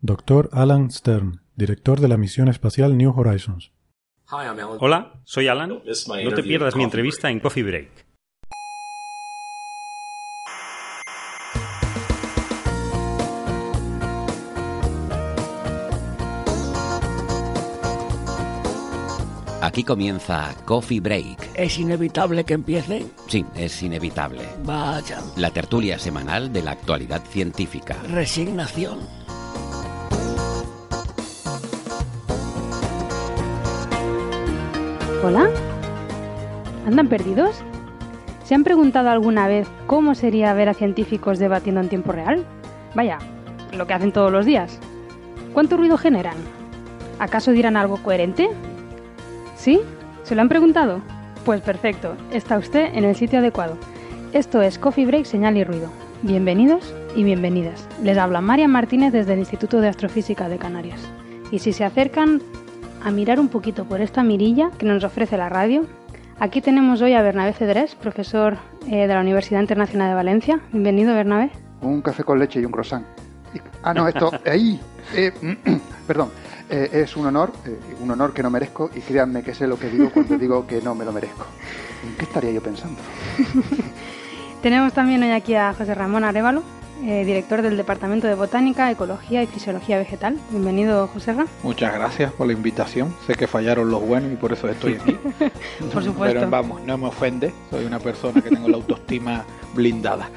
Dr. Alan Stern, director de la misión espacial New Horizons. Hola, soy Alan. No te pierdas mi entrevista en Coffee Break. Aquí comienza Coffee Break. ¿Es inevitable que empiece? Sí, es inevitable. Vaya. La tertulia semanal de la actualidad científica. Resignación. ¿Hola? ¿Andan perdidos? ¿Se han preguntado alguna vez cómo sería ver a científicos debatiendo en tiempo real? Vaya, lo que hacen todos los días. ¿Cuánto ruido generan? ¿Acaso dirán algo coherente? ¿Sí? ¿Se lo han preguntado? Pues perfecto, está usted en el sitio adecuado. Esto es Coffee Break, Señal y Ruido. Bienvenidos y bienvenidas. Les habla María Martínez desde el Instituto de Astrofísica de Canarias. Y si se acercan a mirar un poquito por esta mirilla que nos ofrece la radio, aquí tenemos hoy a Bernabé Cedrés, profesor eh, de la Universidad Internacional de Valencia. Bienvenido, Bernabé. Un café con leche y un croissant. Ah, no, esto, ahí. eh, perdón, eh, es un honor, eh, un honor que no merezco y créanme que sé lo que digo cuando digo que no me lo merezco. ¿En qué estaría yo pensando? Tenemos también hoy aquí a José Ramón Arevalo, eh, director del Departamento de Botánica, Ecología y Fisiología Vegetal. Bienvenido, José Ra. Muchas gracias por la invitación. Sé que fallaron los buenos y por eso estoy aquí. Por supuesto. Pero vamos, no me ofende. Soy una persona que tengo la autoestima blindada.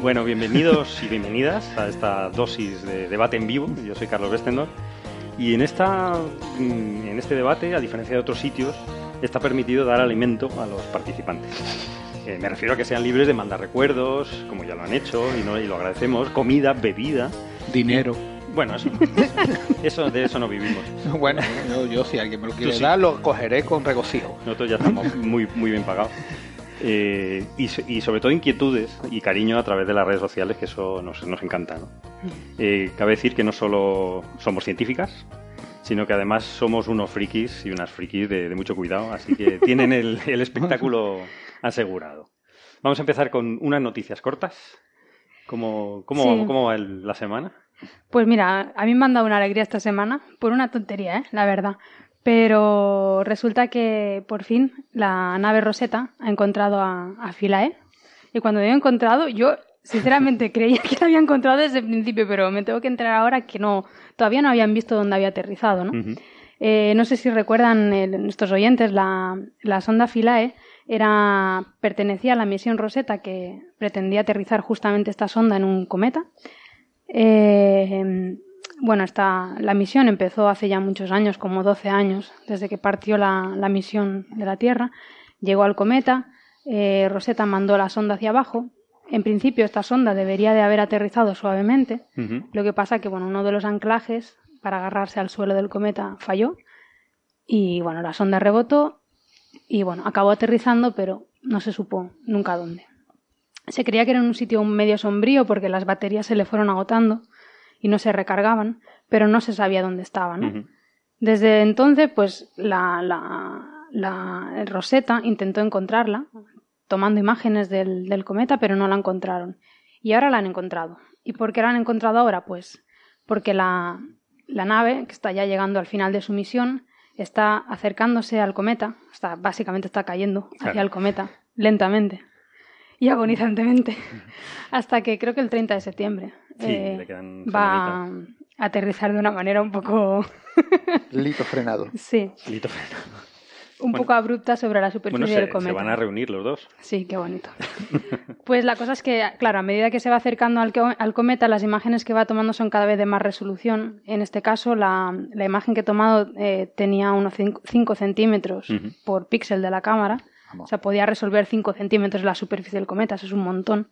Bueno, bienvenidos y bienvenidas a esta dosis de debate en vivo. Yo soy Carlos Westendor. Y en, esta, mm, en este debate, a diferencia de otros sitios, está permitido dar alimento a los participantes. Eh, me refiero a que sean libres de mandar recuerdos, como ya lo han hecho, y, no, y lo agradecemos, comida, bebida. Dinero. Bueno, eso, eso de eso no vivimos. Bueno, yo, yo si alguien me lo quiere sí. dar, lo cogeré con regocijo. Nosotros ya estamos muy, muy bien pagados. Eh, y, so- y sobre todo inquietudes y cariño a través de las redes sociales, que eso nos, nos encanta. ¿no? Eh, cabe decir que no solo somos científicas, sino que además somos unos frikis y unas frikis de, de mucho cuidado, así que tienen el, el espectáculo asegurado. Vamos a empezar con unas noticias cortas. ¿Cómo, cómo, Sí. cómo va el- la semana? Pues mira, a mí me han dado una alegría esta semana, por una tontería, ¿eh? la verdad. Pero resulta que por fin la nave Rosetta ha encontrado a, a Philae. Y cuando lo he encontrado, yo sinceramente creía que la había encontrado desde el principio, pero me tengo que enterar ahora que no, todavía no habían visto dónde había aterrizado, ¿no? Ujú. Eh, no sé si recuerdan eh, nuestros oyentes, la, la sonda Philae era, pertenecía a la misión Rosetta que pretendía aterrizar justamente esta sonda en un cometa. Eh, bueno, esta, la misión empezó hace ya muchos años, como 12 años, desde que partió la, la misión de la Tierra. Llegó al cometa, eh, Rosetta mandó la sonda hacia abajo. En principio, esta sonda debería de haber aterrizado suavemente. Lo que pasa que, bueno, uno de los anclajes para agarrarse al suelo del cometa falló. Y, bueno, la sonda rebotó y, bueno, acabó aterrizando, pero no se supo nunca dónde. Se creía que era en un sitio medio sombrío porque las baterías se le fueron agotando y no se recargaban, pero no se sabía dónde estaba, ¿no? Ujú. Desde entonces, pues la, la, la Rosetta intentó encontrarla, tomando imágenes del, del cometa, pero no la encontraron. Y ahora la han encontrado. ¿Y por qué la han encontrado ahora? Pues porque la, la nave, que está ya llegando al final de su misión, está acercándose al cometa, está, básicamente está cayendo hacia Claro. el cometa, lentamente y agonizantemente, hasta que creo que el 30 de septiembre Sí, eh, va a aterrizar de una manera un poco, Lito frenado. sí, Lito freno. Un Bueno. poco abrupta sobre la superficie Bueno, se, del cometa. se van a reunir los dos. Sí, qué bonito. Pues la cosa es que, claro, a medida que se va acercando al, al cometa, las imágenes que va tomando son cada vez de más resolución. En este caso, la, la imagen que he tomado eh, tenía unos 5 centímetros por píxel de la cámara. O sea, podía resolver 5 centímetros la superficie del cometa, eso es un montón.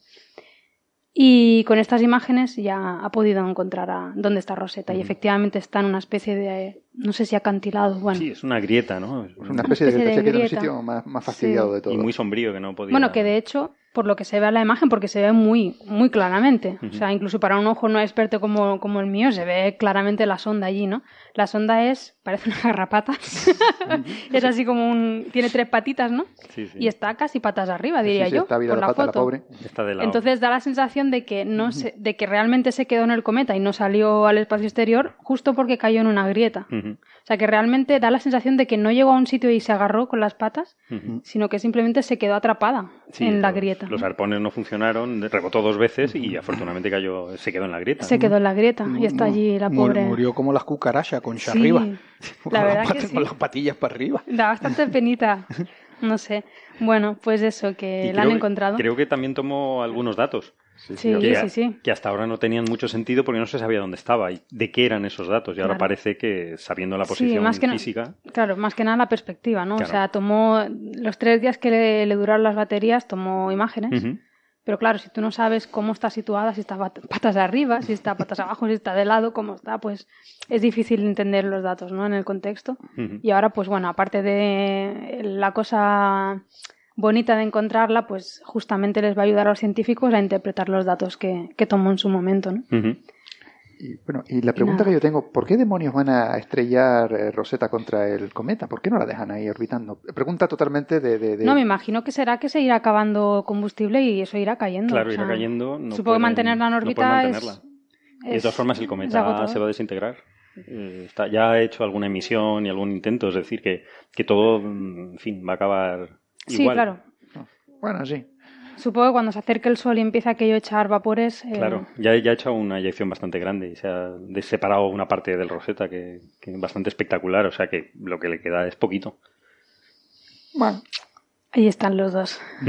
Y con estas imágenes ya ha podido encontrar a dónde está Rosetta. Y efectivamente está en una especie de, no sé si acantilado, bueno. Sí, es una grieta, ¿no? Es una especie de especie grieta, de se queda en un grieta. sitio más, más fastidiado Sí. de todo. Y muy sombrío que no podía... Bueno, que de hecho, por lo que se ve en la imagen, porque se ve muy, muy claramente. O sea, incluso para un ojo no experto como, como el mío, se ve claramente la sonda allí, ¿no? La sonda es, parece una garrapata. es así como un. Tiene tres patitas, ¿no? Sí, sí. Y está casi patas arriba, diría sí, yo. está vida por la pata, la foto. pobre. Está de lado. Entonces da la sensación de que no se- de que realmente se quedó en el cometa y no salió al espacio exterior justo porque cayó en una grieta. O sea que realmente da la sensación de que no llegó a un sitio y se agarró con las patas, sino que simplemente se quedó atrapada Sí, en la los- grieta. Los arpones no funcionaron, rebotó dos veces y afortunadamente cayó, se quedó en la grieta. Se quedó en la grieta y está allí la pobre. Murió como las cucarachas, concha Sí, arriba. la Con verdad las que sí. Con las patillas para arriba. Da bastante penita. No sé. Bueno, pues eso, que Y la han creo- encontrado. Creo que también tomó algunos datos. Sí, que, sí, sí. que hasta ahora no tenían mucho sentido porque no se sabía dónde estaba y de qué eran esos datos. Y ahora parece que sabiendo la Sí, posición más que na- física, Claro, más que nada la perspectiva, ¿no? Claro. O sea, tomó los tres días que le, le duraron las baterías, tomó imágenes. Pero claro, si tú no sabes cómo está situada, si está pat- patas arriba, si está patas abajo, si está de lado, cómo está, pues es difícil entender los datos, ¿no? En el contexto. Y ahora, pues bueno, aparte de la cosa bonita de encontrarla, pues justamente les va a ayudar a los científicos a interpretar los datos que, que tomó en su momento, ¿no? Y, bueno, y la pregunta que yo tengo, ¿por qué demonios van a estrellar eh, Rosetta contra el cometa? ¿Por qué no la dejan ahí orbitando? Pregunta totalmente de... de- de- No, me imagino que será que se irá acabando combustible y eso irá cayendo. Claro, o irá sea, cayendo. No supongo pueden- que mantenerla en no órbita es- mantenerla. Y de es- todas formas, el es cometa se va a desintegrar. Eh, está, ya ha hecho alguna emisión y algún intento, es decir, que, que todo, mm, en fin, va a acabar Sí, igual. claro. Bueno, sí. Supongo que cuando se acerque el sol y empieza aquello a echar vapores. eh, Claro, ya, ya ha hecho una eyección bastante grande y se ha separado una parte del Rosetta que, que es bastante espectacular, o sea que lo que le queda es poquito. Bueno, Ahí están los dos.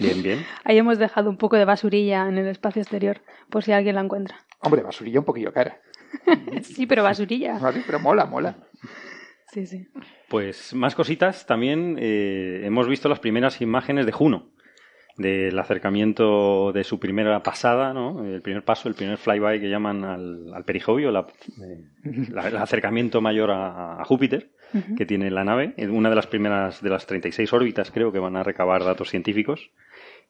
Bien, bien. Ahí hemos dejado un poco de basurilla en el espacio exterior, por si alguien la encuentra. hombre, basurilla un poquillo cara. Sí, pero basurilla. Vale, pero mola, mola. Sí, sí. Pues más cositas, también eh, hemos visto las primeras imágenes de Juno, del acercamiento de su primera pasada, ¿no? el primer paso, el primer flyby que llaman al, al la- eh, la- el acercamiento mayor a, a Júpiter que tiene la nave, en una de las primeras de las 36 órbitas creo que van a recabar datos científicos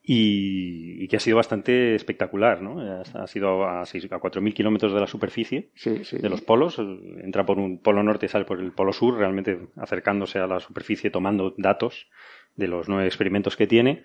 y, y que ha sido bastante espectacular, ¿no? Ha sido a, seis- a 4.000 kilómetros de la superficie Sí, sí. de los polos, entra por un polo norte y sale por el polo sur, realmente acercándose a la superficie, tomando datos de los nueve experimentos que tiene.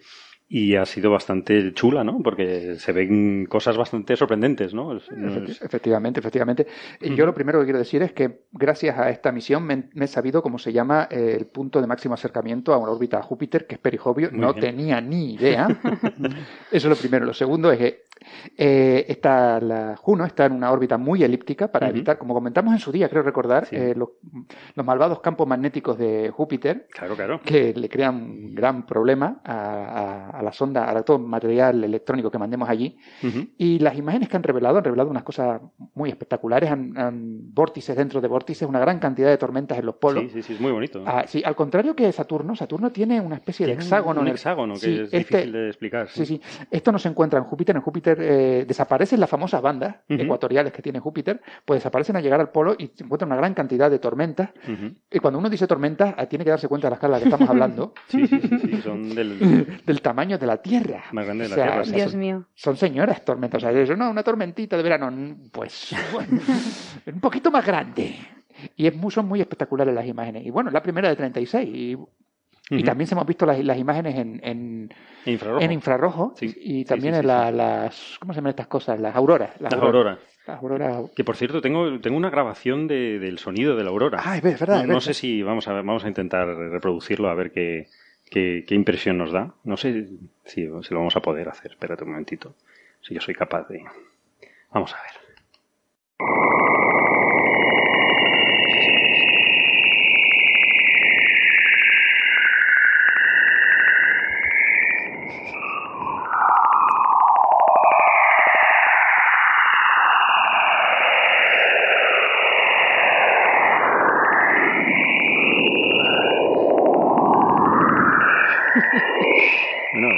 Y ha sido bastante chula, ¿no? Porque se ven cosas bastante sorprendentes, ¿no? Es- es- Efectivamente, efectivamente. Y Yo lo primero que quiero decir es que gracias a esta misión me, me he sabido cómo se llama eh, el punto de máximo acercamiento a una órbita a Júpiter, que es perihobio. Muy no bien. tenía ni idea. Eso es lo primero. Lo segundo es que eh, esta, la Juno está en una órbita muy elíptica para evitar, como comentamos en su día, creo recordar, Sí. eh, los, los malvados campos magnéticos de Júpiter, Claro, claro. que le crean un gran problema a, a- a la sonda, a todo material electrónico que mandemos allí. Y las imágenes que han revelado han revelado unas cosas muy espectaculares, han, han vórtices dentro de vórtices, una gran cantidad de tormentas en los polos. Sí, sí, sí, es muy bonito. Ah, sí, al contrario que Saturno, Saturno tiene una especie de Tiene un- hexágono. Un en el- hexágono que es este- difícil de explicar. Sí, sí. Esto no se encuentra en Júpiter. En Júpiter eh, desaparecen las famosas bandas ecuatoriales que tiene Júpiter, pues desaparecen al llegar al polo y se encuentra una gran cantidad de tormentas. Y cuando uno dice tormentas, ah, tiene que darse cuenta de la escala de la que estamos hablando, Sí, sí, sí, sí, son del del tamaño de la Tierra. más grande de la O sea, Tierra. sí. Dios mío. Son señoras tormentas. O sea, no, una tormentita de verano, pues bueno, un poquito más grande. Y es muy, son muy espectaculares las imágenes. Y bueno, es la primera de 36. Y, y también se hemos visto las, las imágenes en, en, Infrarrojo. en infrarrojo. Sí, Y también sí, en la- las. ¿Cómo se llaman estas cosas? Las auroras. Las, La aurora. Las auroras. Que por cierto, tengo, tengo una grabación de- del sonido de la aurora. Ah, es ver- verdad. no, es no verdad. sé si vamos a, vamos a intentar reproducirlo a ver qué, qué, qué impresión nos da. No sé si, si lo vamos a poder hacer. Espérate un momentito. Si yo soy capaz de. Vamos a ver. Bueno,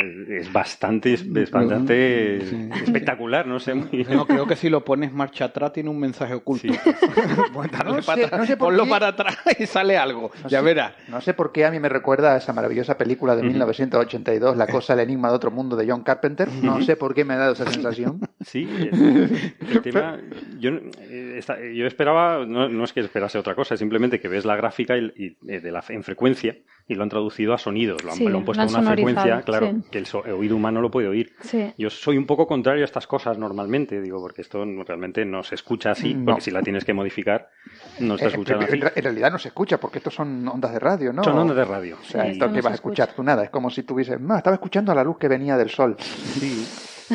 es, bastante, es bastante Sí. espectacular, no sé. muy- No, creo que si lo pones marcha atrás tiene un mensaje oculto. Sí. Pues No para sé- atrás, no sé por ponlo qué. para atrás y sale algo. No ya sé- verás. No sé por qué a mí me recuerda a esa maravillosa película de 1982, La cosa, el enigma de otro mundo de John Carpenter. No sé por qué me ha dado esa sensación. Sí, el, el tema. Yo, eh, esta- yo esperaba, no, no es que esperase otra cosa, es simplemente que ves la gráfica y, y, eh, de la, en frecuencia y lo han traducido a sonidos. Lo han, Sí, lo han puesto han una frecuencia, claro, sí. que el, so- el oído humano lo puede oír. Sí. Yo soy un poco contrario a estas cosas normalmente, digo, porque esto realmente no se escucha así, No. porque si la tienes que modificar, no está Eh, escuchando en, así. en realidad no se escucha porque estos son ondas de radio, ¿no? Son ondas de radio. O sea, sí. esto no que se vas a escuchar escucha. tú nada. Es como si tuvieses, "Ma, estaba escuchando la luz que venía del sol. Sí.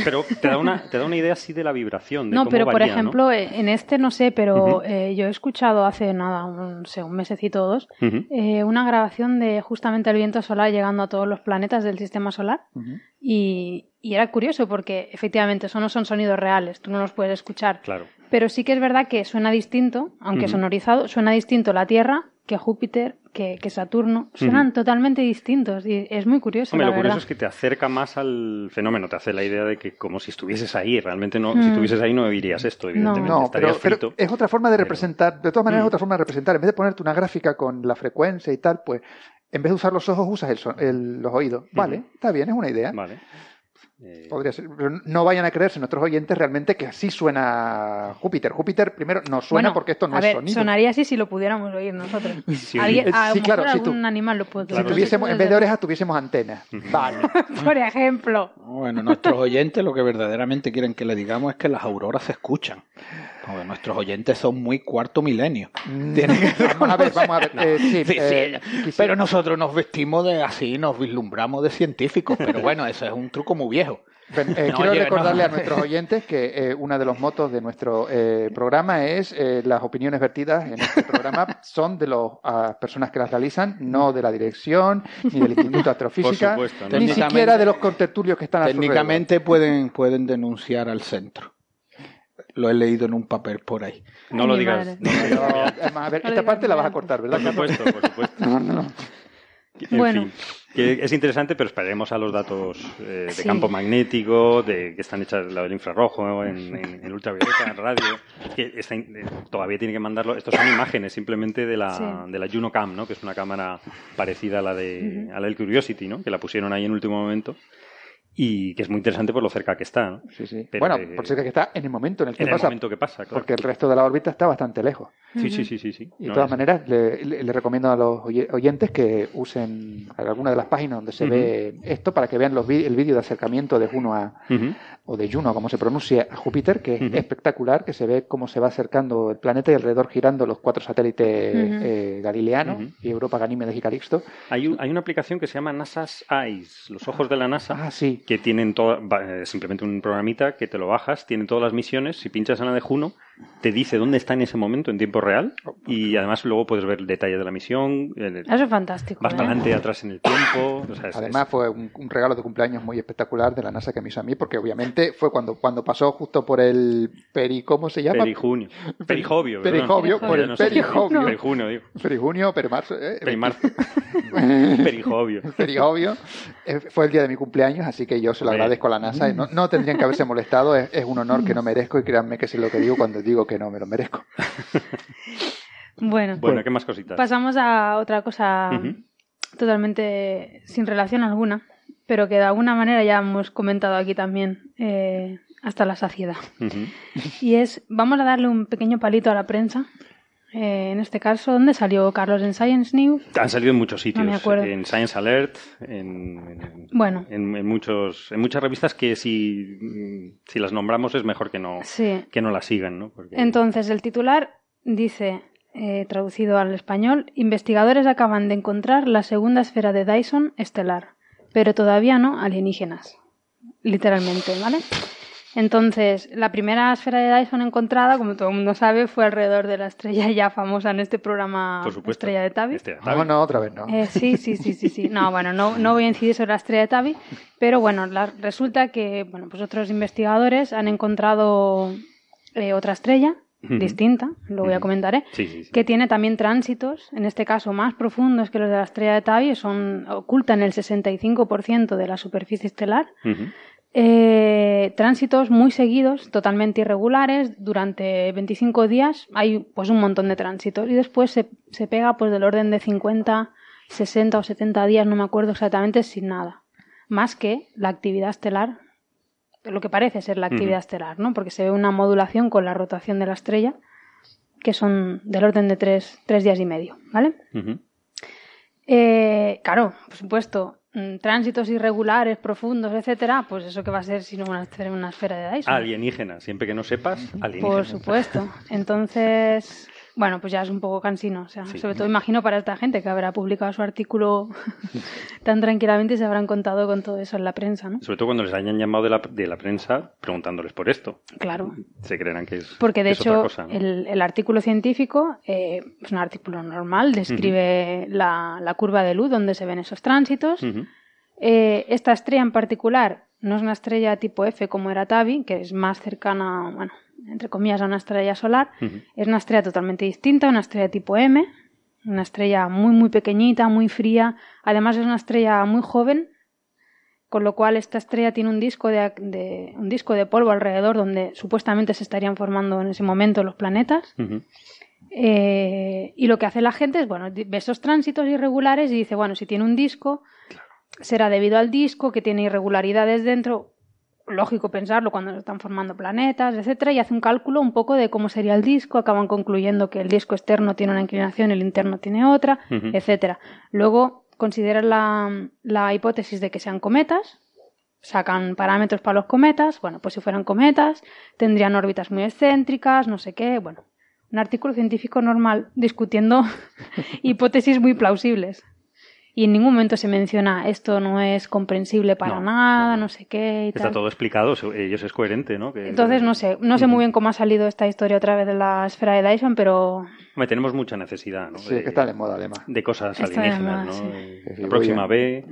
Pero te da, una, te da una idea así de la vibración. De No, cómo pero por ejemplo, en este no sé, pero eh, yo he escuchado hace nada, un, no sé, un mesecito o dos, eh, una grabación de justamente el viento solar llegando a todos los planetas del sistema solar. Y, y era curioso porque efectivamente eso no son sonidos reales, tú no los puedes escuchar. Claro. Pero sí que es verdad que suena distinto, aunque sonorizado, suena distinto la Tierra que Júpiter, que, que Saturno. Suenan totalmente distintos y es muy curioso. Hombre, la lo curioso es que te acerca más al fenómeno, te hace la idea de que como si estuvieses ahí, realmente no, si Mm. estuvieses ahí no oirías esto, evidentemente, No, pero, estarías pero frito. es otra forma de pero- representar, de todas maneras Mm. es otra forma de representar. En vez de ponerte una gráfica con la frecuencia y tal, pues en vez de usar los ojos usas el son- el- los oídos. Vale, está bien, es una idea. Vale. Eh, Podría ser, pero no vayan a creerse nuestros oyentes realmente que así suena Júpiter. Júpiter primero no suena Bueno, porque esto no a es ver, sonido. sonaría así si lo pudiéramos oír nosotros. Sí, Alguien, a sí, claro, si tú- algún animal lo puede si Claro, tuviésemos, en vez de orejas tuviésemos antenas. Vale. Por ejemplo. Bueno, nuestros oyentes lo que verdaderamente quieren que le digamos es que las auroras se escuchan. Nuestros oyentes son muy cuarto milenio. Tienen que Vamos a ver, vamos a ver. Eh, sí, Sí, eh, pero nosotros nos vestimos de así, nos vislumbramos de científicos. Pero bueno, eso es un truco muy viejo. Eh, No, quiero oye, recordarle no. a nuestros oyentes que eh, uno de los motos de nuestro eh, programa es las opiniones vertidas en este programa son de las personas que las realizan, no de la dirección, ni del Instituto de Astrofísica, supuesto, ¿no? ni siquiera de los contertulios que están a su Técnicamente pueden, pueden denunciar al centro. Lo he leído en un papel por ahí. no Ay, lo digas. no además, a ver, No esta digas parte la vas a cortar, ¿verdad? Por supuesto, por supuesto. No, no. En Bueno. fin, que es interesante, pero esperaremos a los datos eh, de Sí. campo magnético, de que están hechas la del infrarrojo, en, en, en ultravioleta, en radio, que está in- eh, todavía tiene que mandarlo. Estos son imágenes simplemente de la, Sí. de la Juno Cam, ¿no? que es una cámara parecida a la, de, a la del Curiosity, ¿no? que la pusieron ahí en último momento. Y que es muy interesante por lo cerca que está. ¿no? Sí, sí. Pero Bueno, que- por cerca que está en el momento en el que En el pasa, momento que pasa, claro. porque el resto de la órbita está bastante lejos. Sí, sí, sí, sí. sí. Y de No, todas es- maneras, le, le- le recomiendo a los oye- oyentes que usen alguna de las páginas donde se ve esto para que vean los el vídeo de acercamiento de Juno a. o de Juno, como se pronuncia, a Júpiter, que es espectacular, que se ve cómo se va acercando el planeta y alrededor girando los cuatro satélites eh, galileanos y Europa, Ganímedes y Calixto. Hay, un- hay una aplicación que se llama NASA's Eyes, los ojos de la NASA. Ah, sí. que tienen toda, va- eh, simplemente un programita que te lo bajas, tiene todas las misiones, si pinchas en la de Juno, te dice dónde está en ese momento en tiempo real y además luego puedes ver el detalle de la misión, el- Eso es fantástico. vas ¿eh? para adelante y atrás en el tiempo. o sea, es- Además fue un, un regalo de cumpleaños muy espectacular de la NASA que me hizo a mí, porque obviamente fue cuando, cuando pasó justo por el peri, ¿cómo se llama? perijunio. Perijovio. Perijovio, por el Ya no sé. perijovio. Perijunio, digo. Perijunio, perimarzo, eh, Perimarzo. Perijovio. Perijovio. Eh, Fue el día de mi cumpleaños, así que yo se lo agradezco a la NASA. No, no tendrían que haberse molestado, es, es un honor que no merezco y créanme que sé lo que digo cuando digo que no me lo merezco. Bueno, Bueno, ¿qué más cositas? pasamos a otra cosa totalmente sin relación alguna, pero que de alguna manera ya hemos comentado aquí también eh, hasta la saciedad. Y es, vamos a darle un pequeño palito a la prensa. Eh, en este caso, ¿dónde salió Carlos? ¿En Science News? Han salido en muchos sitios, No me acuerdo. en Science Alert, en, en- Bueno. en, en muchos, en muchas revistas que si, si las nombramos es mejor que no, Sí. que no las sigan, ¿no? Porque- Entonces, el titular dice, eh, traducido al español, investigadores acaban de encontrar la segunda esfera de Dyson estelar, pero todavía no alienígenas. Literalmente, ¿vale? Entonces, la primera esfera de Dyson encontrada, como todo el mundo sabe, fue alrededor de la estrella ya famosa en este programa por supuesto, Estrella de Tabi. Estrella de No, Tabi. no, otra vez no. Eh, sí, sí, sí, sí, sí. No, bueno, no, no voy a incidir sobre la estrella de Tabi, pero bueno, la- resulta que bueno, pues otros investigadores han encontrado eh, otra estrella distinta, luego ya Ujú. comentaré, Sí, sí, sí. que tiene también tránsitos, en este caso más profundos que los de la estrella de Tabi, son, ocultan el 65% de la superficie estelar. Eh, tránsitos muy seguidos, totalmente irregulares, durante 25 días hay pues un montón de tránsitos y después se, se pega pues del orden de 50, 60 o 70 días, no me acuerdo exactamente, sin nada. Más que la actividad estelar, lo que parece ser la actividad estelar, ¿no? Porque se ve una modulación con la rotación de la estrella, que son del orden de tres, tres días y medio, ¿vale? Eh, claro, por supuesto, tránsitos irregulares, profundos, etcétera, pues eso que va a ser sino una, una esfera de Dyson. Alienígena, siempre que no sepas, alienígena. Por supuesto. Entonces, bueno, pues ya es un poco cansino. O sea, Sí. sobre todo imagino para esta gente que habrá publicado su artículo tan tranquilamente y se habrán contado con todo eso en la prensa, ¿no? Sobre todo cuando les hayan llamado de la, de la prensa preguntándoles por esto. Claro. Se creerán que es, Porque de otra hecho cosa, ¿no? el, el artículo científico eh, es un artículo normal, describe la, la curva de luz donde se ven esos tránsitos. Eh, esta estrella en particular no es una estrella tipo F como era Tabi, que es más cercana, bueno, entre comillas, a una estrella solar. Es una estrella totalmente distinta, una estrella tipo M, una estrella muy, muy pequeñita, muy fría. Además es una estrella muy joven, con lo cual esta estrella tiene un disco de, de- un disco de polvo alrededor donde supuestamente se estarían formando en ese momento los planetas. Eh, y lo que hace la gente es, bueno, ve esos tránsitos irregulares y dice, bueno, si tiene un disco, será debido al disco, que tiene irregularidades dentro. Lógico pensarlo cuando se están formando planetas, etcétera, y hace un cálculo un poco de cómo sería el disco. Acaban concluyendo que el disco externo tiene una inclinación, el interno tiene otra, etcétera. Luego consideran la, la hipótesis de que sean cometas, sacan parámetros para los cometas. Bueno, pues si fueran cometas, tendrían órbitas muy excéntricas, no sé qué. Bueno, un artículo científico normal discutiendo hipótesis muy plausibles. Y en ningún momento se menciona esto no es comprensible para No, nada, no, sé qué y Está tal. todo explicado, ellos es coherente, ¿no? Que- Entonces no sé, no sé muy bien cómo ha salido esta historia otra vez de la esfera de Dyson, pero Hombre, tenemos mucha necesidad, ¿no? Sí, de, que está de moda además. de cosas Está de alienígenas, moda, ¿no? sí. Eh, si La próxima a- B,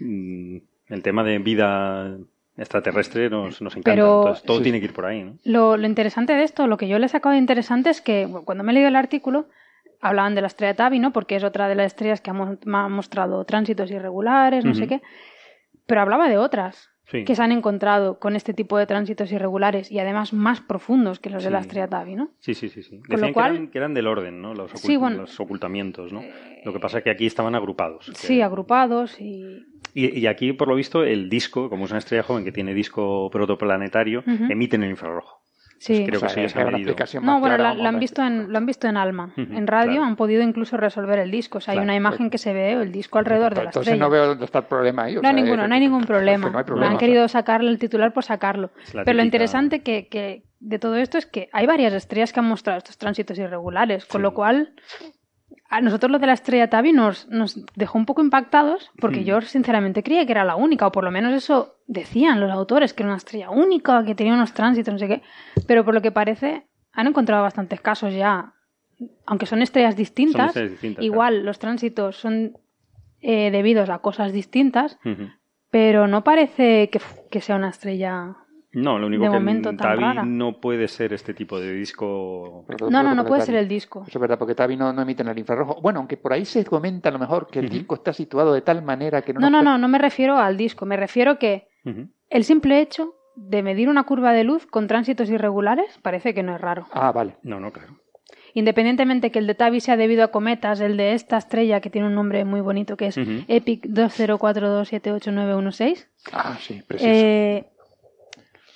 mm, el tema de vida extraterrestre nos, nos encanta. Pero- Entonces, todo Sí, tiene sí. que ir por ahí, ¿no? Lo, lo interesante de esto, lo que yo le he sacado de interesante es que bueno, cuando me he leído el artículo, hablaban de la estrella Tabi, ¿no? Porque es otra de las estrellas que ha, mo- me ha mostrado tránsitos irregulares, no sé qué. Pero hablaba de otras Sí. que se han encontrado con este tipo de tránsitos irregulares y además más profundos que los de la estrella Tabi, ¿no? Sí, sí, sí. sí. Con Decían lo cual- que, eran, que eran del orden, ¿no? Los, ocult- Sí, bueno. los ocultamientos, ¿no? Lo que pasa es que aquí estaban agrupados. que- Sí, agrupados y... Y, y aquí, por lo visto, el disco, como es una estrella joven que tiene disco protoplanetario, Ujú. emite en el infrarrojo. Sí. creo O sea, que sí, es una explicación No, más bueno, clara, la- vamos, lo, han visto en, lo han visto en Alma. En radio claro. han podido incluso resolver el disco. O sea, hay una imagen que se ve el disco alrededor de la Entonces estrella. no veo dónde está el problema ahí. o No sea, ninguno, no hay ningún es que problema. no hay problema, han o sea. querido sacarle el titular por sacarlo. Pero lo interesante que, que de todo esto es que hay varias estrellas que han mostrado estos tránsitos irregulares, con Sí. lo cual a nosotros lo de la estrella Tabi nos, nos dejó un poco impactados porque Mm. yo sinceramente creía que era la única, o por lo menos eso decían los autores, que era una estrella única, que tenía unos tránsitos, no sé qué. Pero por lo que parece, han encontrado bastantes casos ya, aunque son estrellas distintas, estrellas distintas, igual los tránsitos son eh, debidos a cosas distintas, pero no parece que, que sea una estrella. No, lo único De que momento en rara. no puede ser este tipo de disco. Pero No, no, no puede ser el disco. Eso es verdad, porque Tabi no, no emite en el infrarrojo. Bueno, aunque por ahí se comenta a lo mejor que el disco está situado de tal manera que no... No, no, no, no me refiero al disco, me refiero que el simple hecho de medir una curva de luz con tránsitos irregulares parece que no es raro. Ah, vale. No, no, claro. Independientemente que el de Tabi sea debido a cometas, el de esta estrella que tiene un nombre muy bonito que es. EPIC 20427896, Ah, sí, preciso. eh,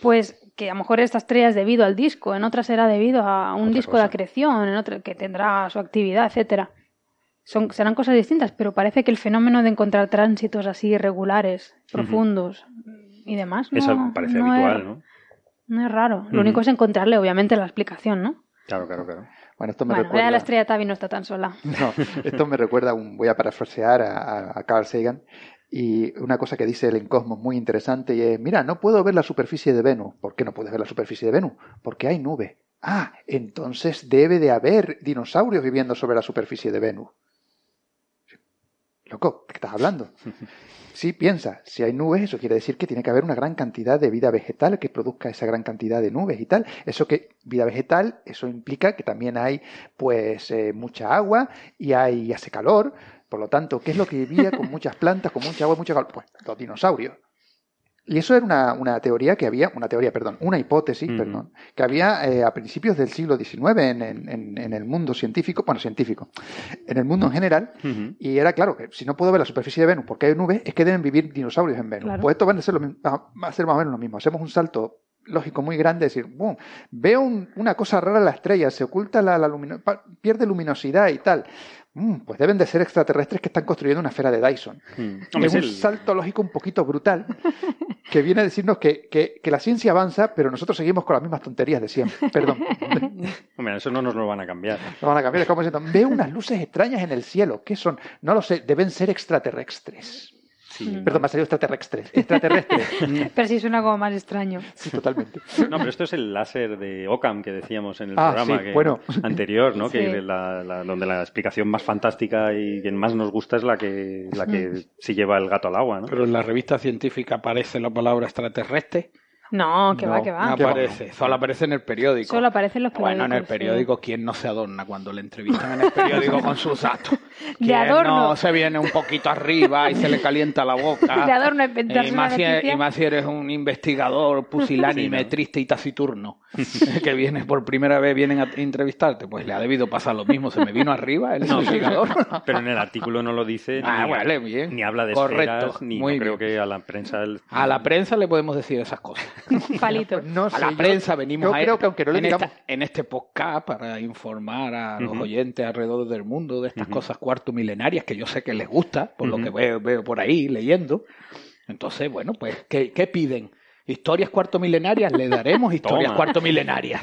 pues que a lo mejor esta estrella es debido al disco, en otras será debido a un Otra disco cosa. de acreción, en otra que tendrá su actividad, etcétera. Son, serán cosas distintas, pero parece que el fenómeno de encontrar tránsitos así irregulares, profundos y demás, no, Eso parece no habitual, es, ¿no? no es raro. Lo único es encontrarle, obviamente, la explicación, ¿no? Claro, claro, claro. Bueno, esto me Bueno, recuerda... la estrella Tabi no está tan sola. No, esto me recuerda, un, voy a parafrasear a Carl Sagan, y una cosa que dice en Cosmos muy interesante y es, mira, no puedo ver la superficie de Venus. ¿Por qué no puedes ver la superficie de Venus? Porque hay nube. Ah, entonces debe de haber dinosaurios viviendo sobre la superficie de Venus. Loco, ¿de qué estás hablando? Sí, piensa, si hay nubes, eso quiere decir que tiene que haber una gran cantidad de vida vegetal que produzca esa gran cantidad de nubes y tal. Eso que vida vegetal, eso implica que también hay pues eh, mucha agua y hay hace calor. Por lo tanto, ¿qué es lo que vivía con muchas plantas, con mucha agua, mucho calor? Pues los dinosaurios. Y eso era una, una, teoría que había, una teoría, perdón, una hipótesis, perdón, que había eh, a principios del siglo XIX en, en- en- en el mundo científico, bueno, científico, en el mundo en general, y era claro que si no puedo ver la superficie de Venus porque hay nubes, es que deben vivir dinosaurios en Venus. Claro. Pues esto va a, ser lo mismo- va a ser más o menos lo mismo. Hacemos un salto lógico muy grande, decir, "Bum, veo un- una cosa rara en la estrella, se oculta la, la lumino- pierde luminosidad y tal. Mm, pues deben de ser extraterrestres que están construyendo una esfera de Dyson. Mm. Hombre, es un salto lógico un poquito brutal que viene a decirnos que, que- que la ciencia avanza, pero nosotros seguimos con las mismas tonterías de siempre. Perdón, Hombre, eso no nos lo van a cambiar. no van a cambiar. Es como diciendo, veo unas luces extrañas en el cielo. ¿Qué son? No lo sé, deben ser extraterrestres. Sí. Perdón, me ha salido extraterrestres. Extraterrestres. Pero sí suena como más extraño. Sí, totalmente. No, pero esto es el láser de Ockham que decíamos en el Ah, programa sí, que- bueno. anterior, ¿no? Sí. Que la- la- donde la explicación más fantástica y que más nos gusta es la que, la que se lleva el gato al agua, ¿no? Pero en la revista científica aparece la palabra extraterrestre. No, que va, que va. No aparece, solo aparece en el periódico. Solo aparecen los Bueno, en el periódicos, periódico, ¿quién no se adorna cuando le entrevistan en el periódico con sus datos? De ¿Quién adorno. no se viene un poquito arriba y se le calienta la boca? De adorno inventarse y, una más si, noticia. y más si eres un investigador pusilánime, Sí, ¿no? triste y taciturno, que viene por primera vez vienen a entrevistarte, pues le ha debido pasar lo mismo. Se me vino arriba el No, investigador. Pero en el artículo no lo dice Ah, ni, vale, bien. ni habla de Correcto, esferas, ni muy no creo bien. que a la prensa... el- A la prensa le podemos decir esas cosas. Palito. No a la yo- prensa venimos yo a creo que aunque no le en, digamos... esta- en este podcast para informar a los oyentes alrededor del mundo de estas cosas cuarto milenarias que yo sé que les gusta, por lo que veo, veo por ahí leyendo. Entonces, bueno, pues, ¿qué, qué piden? ¿Historias cuarto milenarias? Le daremos historias Toma. cuarto milenarias.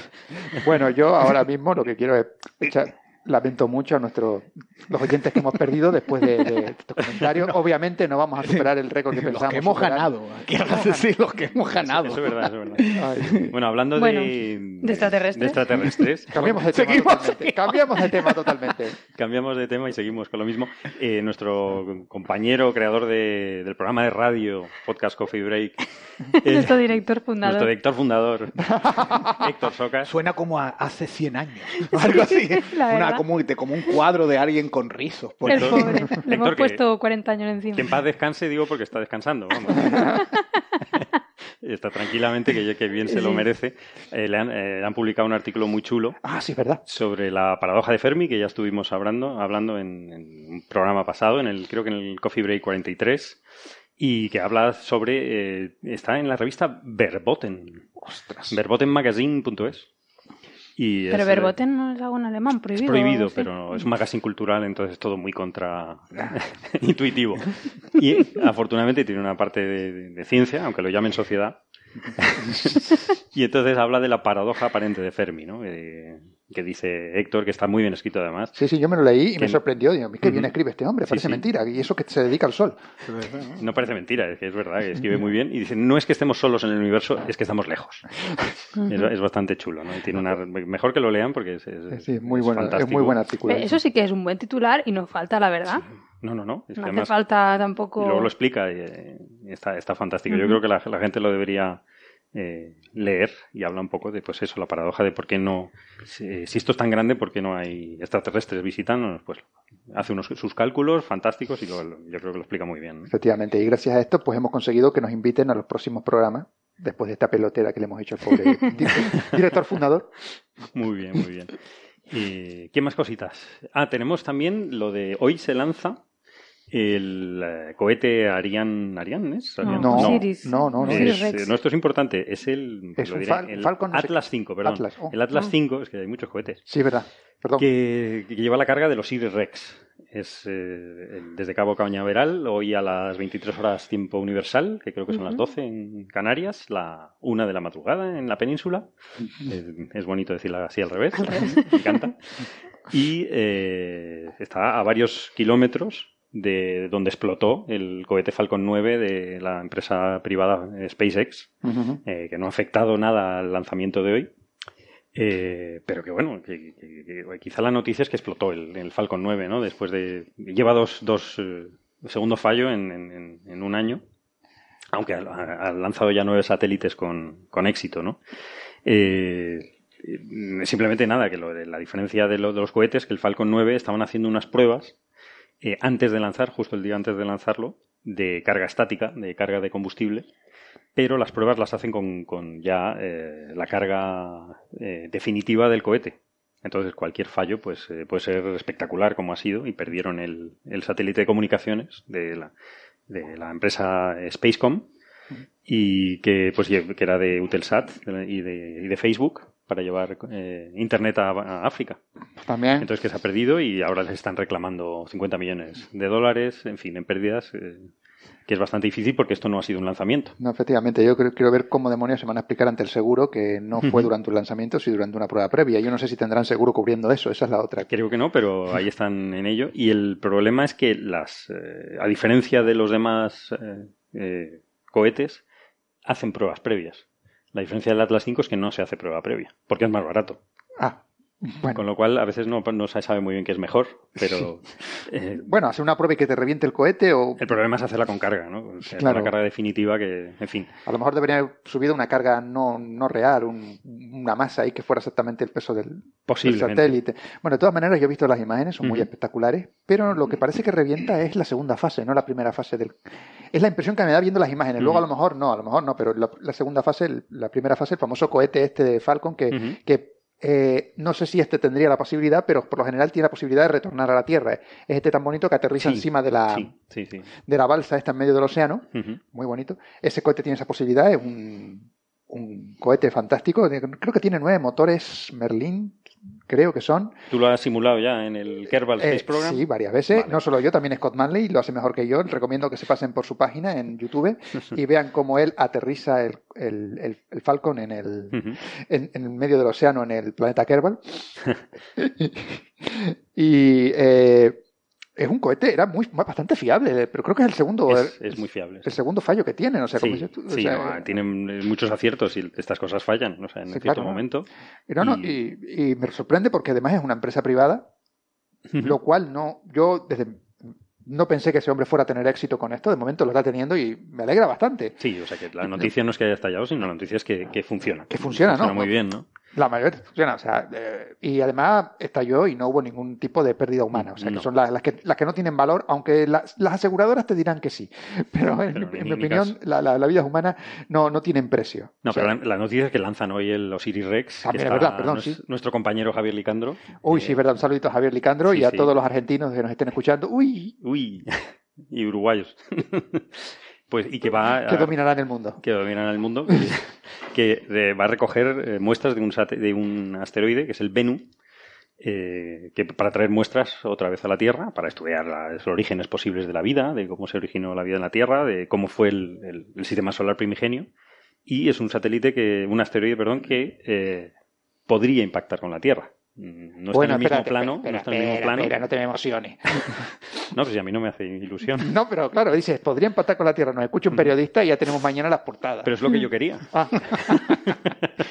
Bueno, yo ahora mismo lo que quiero es echar- Lamento mucho a nuestros los oyentes que hemos perdido después de, de estos comentarios. Obviamente no vamos a superar el récord que Los pensábamos. que hemos superar. ganado. Quiero decir, los que hemos ganado. Eso es verdad, eso es verdad. Ay, Bueno, hablando Bueno, de, de extraterrestres. de extraterrestres, cambiamos de tema Seguimos. Cambiamos de tema totalmente. cambiamos de tema y seguimos con lo mismo. Eh, nuestro compañero, creador de- del programa de radio, Podcast Coffee Break, eh, Nuestro director fundador. nuestro director fundador, Héctor Socas, Suena como a hace 100 años. o Algo así. la Una, como, un cuadro de alguien con rizos. por El pobre. Le Héctor, hemos puesto 40 años encima. que en paz descanse, digo porque está descansando. vamos. está tranquilamente, que, que bien se lo merece. Eh, le, han, eh, le han publicado un artículo muy chulo Ah, sí, verdad. sobre la paradoja de Fermi, que ya estuvimos hablando, hablando en, en un programa pasado, en el, creo que en el Coffee Break 43, y que habla sobre, eh, está en la revista Verboten, Ostras. verbotenmagazine.es. Y Pero es, eh, Verboten no es algo en alemán, es prohibido. prohibido, sí. pero es un magazine cultural, entonces es todo muy contra intuitivo. Y afortunadamente tiene una parte de, de ciencia, aunque lo llamen sociedad. y entonces habla de la paradoja aparente de Fermi, ¿no? Eh, que dice Héctor, que está muy bien escrito además. Sí, sí, yo me lo leí y Que- me sorprendió. Digo, qué bien escribe este hombre, parece sí. mentira. Y eso que se dedica al sol. No parece mentira, es que es verdad, que escribe muy bien. Y dice, no es que estemos solos en el universo, es que estamos lejos. Es, es bastante chulo, ¿no? Y tiene una, mejor que lo lean porque es, es- Sí, muy es bueno, es muy buen artículo. Eh, Eso sí que es un buen titular y nos falta, la verdad. No, no, no. Es que No hace además- falta Y tampoco. luego lo explica y eh, está, está fantástico. Yo creo que la, la gente lo debería eh, leer y habla un poco de pues eso, la paradoja de por qué no, si, si esto es tan grande, por qué no hay extraterrestres visitándonos. Pues hace unos sus cálculos fantásticos y lo- yo creo que lo explica muy bien. ¿no? Efectivamente, y gracias a esto, pues hemos conseguido que nos inviten a los próximos programas, después de esta pelotera que le hemos hecho al pobre di- director fundador. Muy bien, muy bien. ¿Y qué más cositas? Ah, tenemos también lo de hoy se lanza el eh, cohete Ariane. ¿Ariane es? No, Ariane? No, no, no, no. Es, Rex. eh, no, esto es importante. Es el, Es lo un diré, Fal- el Falcon, no Atlas 5, perdón. Atlas, oh. El Atlas Ah. 5, es que hay muchos cohetes, Sí, verdad. Perdón. que, que lleva la carga de los Osiris Rex. Es eh, desde Cabo Cañaveral, hoy a las 23 horas tiempo universal, que creo que son las Ujú. 12 en Canarias, la una de la madrugada en la península. Es, es bonito decirla así al revés, me encanta. Y eh, está a varios kilómetros de donde explotó el cohete Falcon 9 de la empresa privada eh, SpaceX, eh, que no ha afectado nada al lanzamiento de hoy. Eh, pero que bueno, que, que- que quizá la noticia es que explotó el, el Falcon 9, ¿no? Después de. Lleva dos, dos, eh, segundo fallo en, en- en un año, aunque ha, ha lanzado ya nueve satélites con, con éxito, ¿no? Simplemente nada, que lo la diferencia de, lo- de los cohetes, que el Falcon 9 estaban haciendo unas pruebas eh, antes de lanzar, justo el día antes de lanzarlo, de carga estática, de carga de combustible, pero las pruebas las hacen con, con ya eh, la carga eh, definitiva del cohete. Entonces cualquier fallo pues eh, puede ser espectacular como ha sido y perdieron el, el satélite de comunicaciones de la, de la empresa Spacecom y que pues que era de Eutelsat y de, y de Facebook para llevar eh, internet a, a África. También. Entonces que se ha perdido y ahora les están reclamando 50 millones de dólares, en fin, en pérdidas, eh, que es bastante difícil porque esto no ha sido un lanzamiento. No, efectivamente, yo creo- quiero ver cómo demonios se van a explicar ante el seguro que no fue durante un lanzamiento, sino durante una prueba previa. Yo no sé si tendrán seguro cubriendo eso, esa es la otra. Creo que no, pero ahí están en ello. Y el problema es que las, eh, a diferencia de los demás eh, cohetes, hacen pruebas previas. La diferencia del Atlas 5 es que no se hace prueba previa, porque es más barato. Ah, bueno. Con lo cual, a veces no, no se sabe muy bien qué es mejor, pero eh, Bueno, hacer una prueba y que te reviente el cohete o el problema es hacerla con carga, ¿no? O sea, Claro. Una carga definitiva que, en fin. a lo mejor deberían haber subido una carga no, no real, un- una masa ahí que fuera exactamente el peso del, del satélite. Bueno, de todas maneras, yo he visto las imágenes, son muy espectaculares, pero lo que parece que revienta es la segunda fase, no la primera fase del... Es la impresión que me da viendo las imágenes. Luego a lo mejor no, a lo mejor no, pero la, la segunda fase, la primera fase, el famoso cohete este de Falcon, que eh, no sé si este tendría la posibilidad, pero por lo general tiene la posibilidad de retornar a la Tierra. Es este tan bonito que aterriza Sí, encima de la, Sí, sí, sí. de la balsa esta en medio del océano. Muy bonito. Ese cohete tiene esa posibilidad, es un, un cohete fantástico. Creo que tiene nueve motores Merlin, creo que son. ¿Tú lo has simulado ya en el Kerbal Eh, Space Program? sí, varias veces. Vale. No solo yo, también Scott Manley lo hace mejor que yo. Recomiendo que se pasen por su página en YouTube y vean cómo él aterriza el, el- el- el Falcon en el, en el medio del océano en el planeta Kerbal. y eh, es un cohete, era muy bastante fiable, pero creo que es el segundo, Es, es muy fiable. el segundo fallo que tienen. O sea, como Sí, dices tú, o sí, sea, no, tienen muchos aciertos y estas cosas fallan, o sea, en Sí, cierto momento. y no, no, y- y, y me sorprende porque además es una empresa privada, lo cual no, yo desde no pensé que ese hombre fuera a tener éxito con esto, de momento lo está teniendo y me alegra bastante. Sí, o sea que la noticia no es que haya estallado, sino la noticia es que, que funciona. Que funciona, ¿no? muy bien, ¿no? La mayoría funciona, o sea, eh, y además estalló y no hubo ningún tipo de pérdida humana, o sea, que son las, las que las que no tienen valor, aunque las, las aseguradoras te dirán que sí, pero en, Pero mi- en opinión la, la, la vida humana no, no tienen precio. No, O sea, pero la, la noticia es que lanzan hoy el Osiris Rex. que También es está verdad, perdón, nues- sí. Nuestro compañero Javier Licandro. Uy, Eh, sí, verdad, un saludito a Javier Licandro sí, y a sí. todos los argentinos que nos estén escuchando. Uy, Uy, y uruguayos. pues, y que va. que a- dominarán el mundo. que el mundo, que va a recoger eh, muestras de un, de un asteroide, que es el Bennu, eh, que para traer muestras otra vez a la Tierra, para estudiar la- los orígenes posibles de la vida, de cómo se originó la vida en la Tierra, de cómo fue el, el- el sistema solar primigenio. Y es un satélite que, un asteroide, perdón, que eh, podría impactar con la Tierra. Mm, No está en el mismo espérate, plano, espera, no está en el mismo espera, plano. espera, no te me emociones. No, pues a mí no me hace ilusión. No, pero claro, dices, podría empatar con la Tierra. Nos escucha un periodista y ya tenemos mañana las portadas. Pero es lo que yo quería. Ah,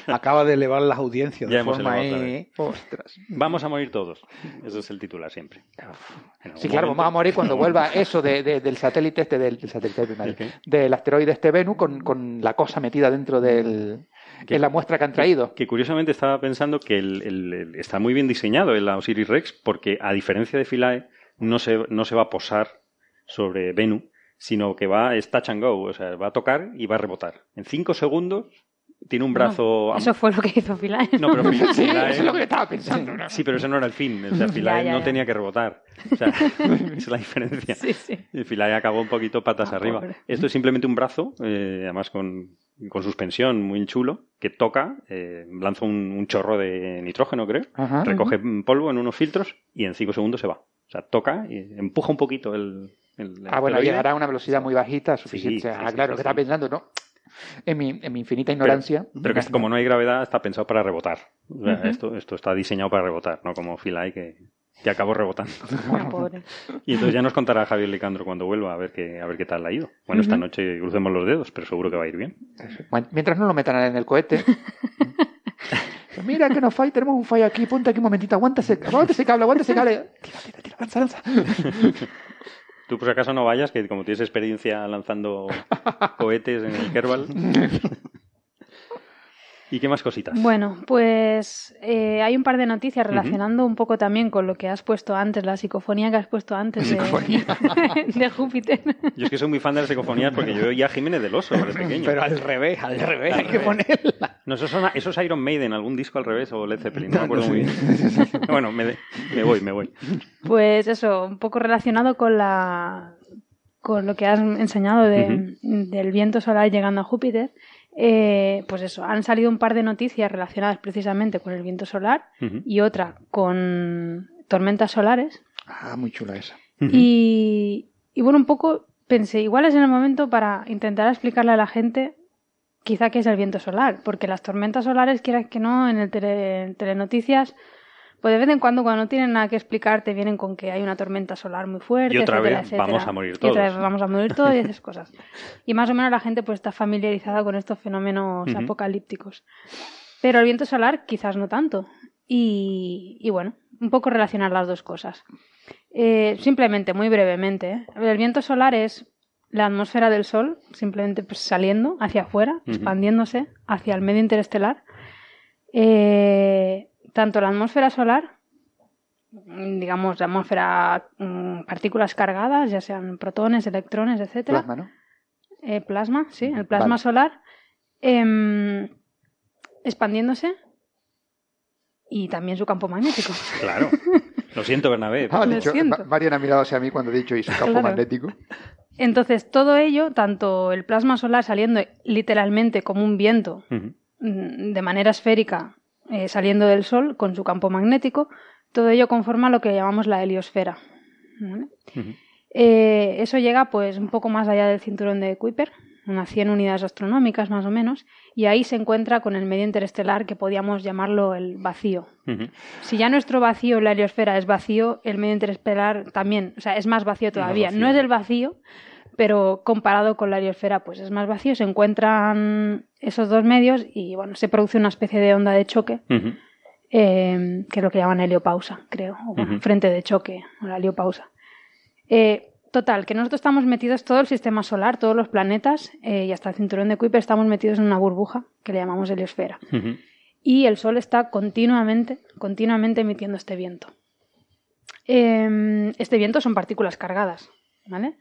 Acaba de elevar las audiencias Ya de hemos forma elevado ostras. Vamos a morir todos. Ese es el titular siempre. Sí, claro, momento- vamos a morir cuando vuelva eso de, de- del satélite este, del, del satélite del asteroide este Venus con, con la cosa metida dentro del, ¿Qué? en la muestra que han traído. Que curiosamente estaba pensando que el- el- el- está muy bien diseñado el Osiris Rex, porque a diferencia de Philae, no se, no se va a posar sobre Venu, sino que va, es touch and go, o sea, va a tocar y va a rebotar. En cinco segundos tiene un brazo. Eso fue lo que hizo Philae. No, pero Phi- Sí, Philae- eso es lo que yo estaba pensando. ¿no? Sí, pero ese no era el fin. O sea, Philae ya, no ya. tenía que rebotar. O sea, esa es la diferencia. Sí, sí. Y Philae acabó un poquito patas Ah, arriba. pobre. Esto es simplemente un brazo, eh, además con, con suspensión muy chulo, que toca, eh, lanza un, un chorro de nitrógeno, creo, Ajá. recoge polvo en unos filtros y en cinco segundos se va. O sea, toca y empuja un poquito el. el Ah, bueno, llegará a una velocidad muy bajita, suficiente. sí, ah, sí, claro, sí, que sí. estaba pensando, ¿no? En mi, en mi infinita Pero- ignorancia. Pero, que es- como no hay gravedad, está pensado para rebotar. Esto, esto está diseñado para rebotar, no como Philae que, que acabó rebotando. Pobre. Y entonces ya nos contará Javier Licandro cuando vuelva a ver qué, a ver qué tal le ha ido. Bueno, esta noche crucemos los dedos, pero seguro que va a ir bien. Bueno, Mientras no lo metan en el cohete. Mira que nos falla, tenemos un fallo aquí, ponte aquí un momentito, aguanta ese, aguanta ese cable, aguanta ese cable. Tira, tira, tira, lanza, lanza. Tú por si acaso no vayas, que como tienes experiencia lanzando cohetes en el Kerbal. ¿Y qué más cositas? Bueno, pues eh, hay un par de noticias relacionando un poco también con lo que has puesto antes, la psicofonía que has puesto antes de, de Júpiter. Yo es que soy muy fan de las psicofonías porque yo oía a Jiménez del Oso de pequeño. Pero al revés, al revés, Al hay que ponerla. No, eso, son- eso es Iron Maiden, algún disco al revés o Led Zeppelin, no me acuerdo muy bien. Bueno, me, me voy, me voy. Pues eso, un poco relacionado con la con lo que has enseñado de- del viento solar llegando a Júpiter. Eh, pues eso, han salido un par de noticias relacionadas precisamente con el viento solar y otra con tormentas solares. Ah, muy chula esa. Y, y bueno, un poco pensé, igual es en el momento para intentar explicarle a la gente quizá qué es el viento solar, porque las tormentas solares, quieras que no, en el tele- en telenoticias, pues de vez en cuando cuando no tienen nada que explicar te vienen con que hay una tormenta solar muy fuerte, Y otra etcétera, vez etcétera. vamos a morir Y otra todos. vez vamos a morir todos y esas cosas. Y más o menos la gente pues está familiarizada con estos fenómenos apocalípticos. Pero el viento solar quizás no tanto. Y, y bueno, un poco relacionar las dos cosas. Eh, simplemente, muy brevemente, ¿eh? el viento solar es la atmósfera del Sol, simplemente pues, saliendo hacia afuera, expandiéndose hacia el medio interestelar. Eh, tanto la atmósfera solar, digamos, la atmósfera, mm, partículas cargadas, ya sean protones, electrones, etcétera. Plasma, ¿no? Eh, plasma, sí, el plasma Vale. solar, em, expandiéndose y también su campo magnético. Claro. Lo siento, Bernabé. Ah, Lo de hecho, siento. Ma- Marian ha mirado hacia mí cuando he dicho y su campo Claro. magnético. Entonces, todo ello, tanto el plasma solar saliendo literalmente como un viento mm, de manera esférica eh, saliendo del Sol con su campo magnético, todo ello conforma lo que llamamos la heliosfera. Eh, eso llega pues un poco más allá del cinturón de Kuiper, unas 100 unidades astronómicas más o menos, y ahí se encuentra con el medio interestelar que podíamos llamarlo el vacío. Si ya nuestro vacío, la heliosfera, es vacío, el medio interestelar también, o sea, es más vacío todavía. vacío. No es el vacío, pero comparado con la heliosfera, pues es más vacío. Se encuentran esos dos medios y, bueno, se produce una especie de onda de choque, eh, que es lo que llaman heliopausa, creo, o bueno, frente de choque, o la heliopausa. Eh, total, que nosotros estamos metidos, todo el sistema solar, todos los planetas eh, y hasta el cinturón de Kuiper, estamos metidos en una burbuja que le llamamos heliosfera y el Sol está continuamente, continuamente emitiendo este viento. Eh, este viento son partículas cargadas, ¿vale?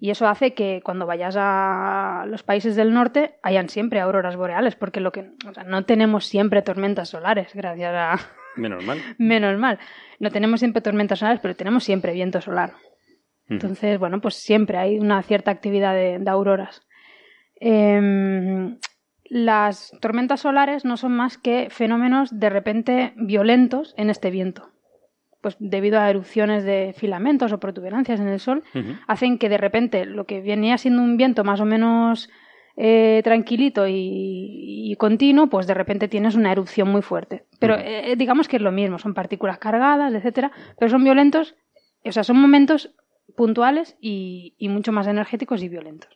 Y eso hace que cuando vayas a los países del norte hayan siempre auroras boreales, porque lo que, o sea, no tenemos siempre tormentas solares, gracias a Menos mal. menos mal. No tenemos siempre tormentas solares, pero tenemos siempre viento solar. Entonces, bueno, pues siempre hay una cierta actividad de, de auroras. Em, las tormentas solares no son más que fenómenos de repente violentos en este viento. Pues debido a erupciones de filamentos o protuberancias en el Sol, hacen que de repente lo que venía siendo un viento más o menos eh, tranquilito y, y continuo, pues de repente tienes una erupción muy fuerte. Pero eh, digamos que es lo mismo, son partículas cargadas, etcétera, pero son violentos, o sea, son momentos puntuales y, y mucho más energéticos y violentos.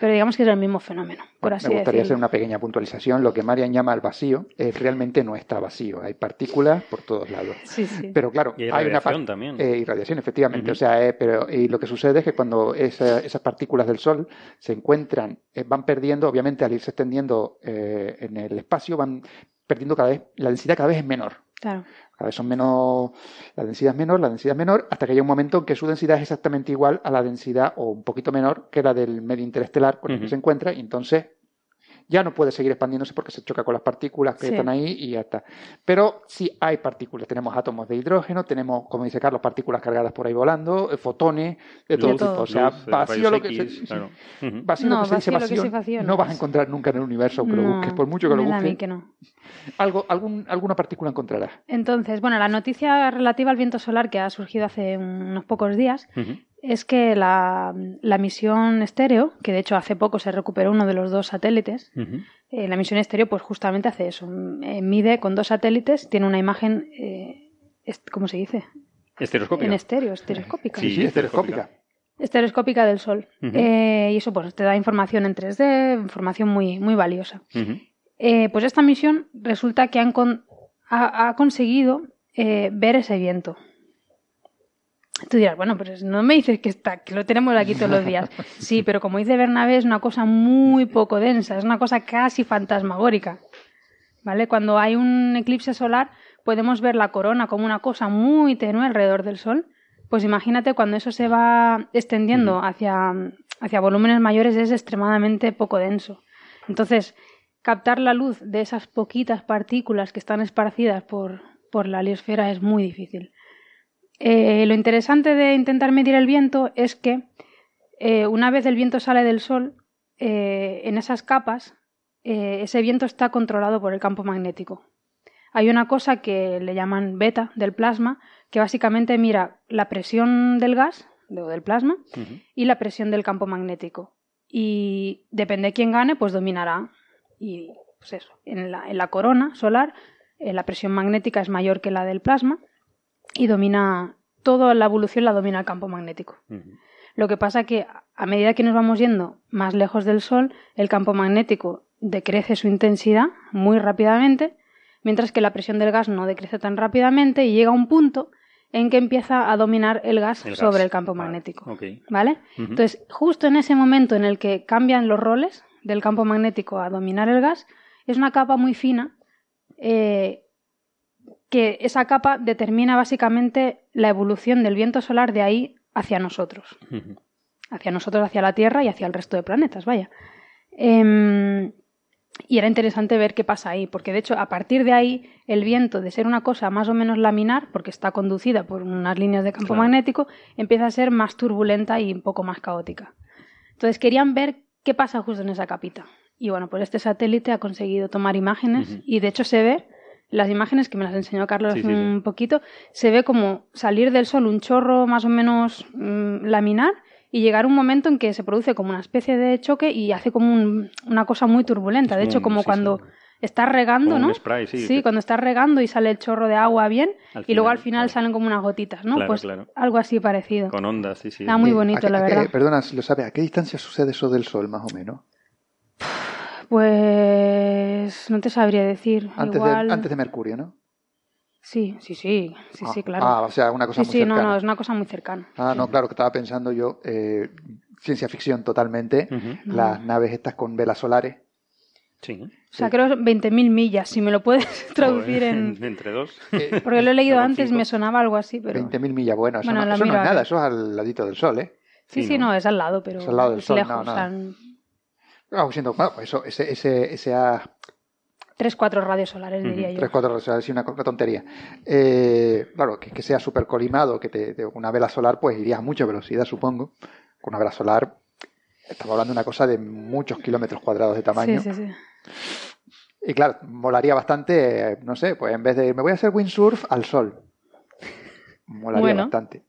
Pero digamos que es el mismo fenómeno, por así Me gustaría hacer decirlo. una pequeña puntualización. Lo que Marian llama el vacío eh, realmente no está vacío. Hay partículas por todos lados. Sí, sí. Pero claro, Y hay hay una radiación par- también. eh, y radiación, efectivamente. O sea, eh, pero y lo que sucede es que cuando esa- esas partículas del Sol se encuentran, eh, van perdiendo, obviamente al irse extendiendo eh, en el espacio, van perdiendo cada vez, la densidad cada vez es menor. Claro. Cada vez son menos, la densidad es menor, la densidad es menor, hasta que haya un momento en que su densidad es exactamente igual a la densidad o un poquito menor que la del medio interestelar con el que se encuentra, y entonces ya no puede seguir expandiéndose porque se choca con las partículas que Sí. están ahí y ya está. Pero sí hay partículas, tenemos átomos de hidrógeno, tenemos, como dice Carlos, partículas cargadas por ahí volando, eh, fotones, de todo Luz, tipo. O sea, luz, eh, vacío lo que se, vacío No, lo que se dice vacío lo que no no vas a encontrar nunca en el universo aunque lo No, busques, por mucho que lo me da a mí busques, que no. algo, algún, alguna partícula encontrarás. Entonces, bueno, la noticia relativa al viento solar que ha surgido hace unos pocos días Ujú. Es que la, la misión estéreo, que de hecho hace poco se recuperó uno de los dos satélites, eh, la misión estéreo pues justamente hace eso, eh, mide con dos satélites, tiene una imagen, eh, ¿cómo se dice? Estereoscópica. En estéreo, estereoscópica. Sí, Sí, estereoscópica. Estereoscópica del Sol. Eh, y eso pues te da información en 3D, información muy, muy valiosa. Eh, pues esta misión resulta que han con- ha, ha conseguido eh, ver ese viento. Tú dirás, bueno, pero no me dices que está, que lo tenemos aquí todos los días. Sí, pero como dice Bernabé, es una cosa muy poco densa, es una cosa casi fantasmagórica. ¿Vale? Cuando hay un eclipse solar, podemos ver la corona como una cosa muy tenue alrededor del Sol. Pues imagínate cuando eso se va extendiendo hacia, hacia volúmenes mayores es extremadamente poco denso. Entonces, captar la luz de esas poquitas partículas que están esparcidas por, por la heliosfera es muy difícil. Eh, lo interesante de intentar medir el viento es que eh, una vez el viento sale del Sol, eh, en esas capas, ese viento está controlado por el campo magnético. Hay una cosa que le llaman beta del plasma, que básicamente mira la presión del gas, o del plasma, y la presión del campo magnético. Y depende de quién gane, pues dominará. Y pues eso, en la, en la corona solar, la presión magnética es mayor que la del plasma y domina toda la evolución la domina el campo magnético. Lo que pasa que a medida que nos vamos yendo más lejos del Sol, el campo magnético decrece su intensidad muy rápidamente, mientras que la presión del gas no decrece tan rápidamente y llega a un punto en que empieza a dominar el gas sobre el campo magnético. ¿Vale? Entonces, justo en ese momento en el que cambian los roles del campo magnético a dominar el gas, es una capa muy fina eh, que esa capa determina básicamente la evolución del viento solar de ahí hacia nosotros. Hacia nosotros, hacia la Tierra y hacia el resto de planetas, vaya. Em, y era interesante ver qué pasa ahí, porque de hecho a partir de ahí el viento, de ser una cosa más o menos laminar, porque está conducida por unas líneas de campo magnético, empieza a ser más turbulenta y un poco más caótica. Entonces querían ver qué pasa justo en esa capita. Y bueno, pues este satélite ha conseguido tomar imágenes y de hecho se ve las imágenes que me las enseñó Carlos hace un poquito, se ve como salir del sol un chorro más o menos mm, laminar y llegar un momento en que se produce como una especie de choque y hace como una cosa muy turbulenta. De hecho, como cuando estás regando, ¿no? sí, cuando estás regando y sale el chorro de agua bien y luego al final salen como unas gotitas, ¿no? pues algo así parecido. Con ondas, sí, sí. Está muy bonito, la verdad. perdona, si lo sabe, ¿a qué distancia sucede eso del sol, más o menos? Pues no te sabría decir. Antes, de, antes de Mercurio, ¿no? Sí, sí, sí, sí, sí, ah, claro. Ah, o sea, una cosa muy cercana. Sí, no, no, es una cosa muy cercana. Ah, no, claro, que estaba pensando yo, eh, ciencia ficción totalmente, las naves estas con velas solares. Sí. O sea, creo 20.000 millas, si me lo puedes traducir en... Entre dos. Eh, porque lo he leído antes, me sonaba algo así, pero... 20.000 millas, bueno, eso, no, eso no, es nada, eso es al ladito del Sol, ¿eh? Sí, sí, no, es al lado, pero es, al lado del sol, lejos. No, no. Siendo, bueno, pues eso, ese, ese, ese a... Tres, cuatro radios solares, diría yo. Tres, cuatro radios solares, sí, una, una tontería. Eh, claro, que, que sea súper colimado, que te, una vela solar, pues irías a mucha velocidad, supongo. Con una vela solar, estamos hablando de una cosa de muchos kilómetros cuadrados de tamaño. Sí, sí, sí. Y claro, molaría bastante, no sé, pues en vez de me voy a hacer windsurf al sol. Molaría bueno. bastante.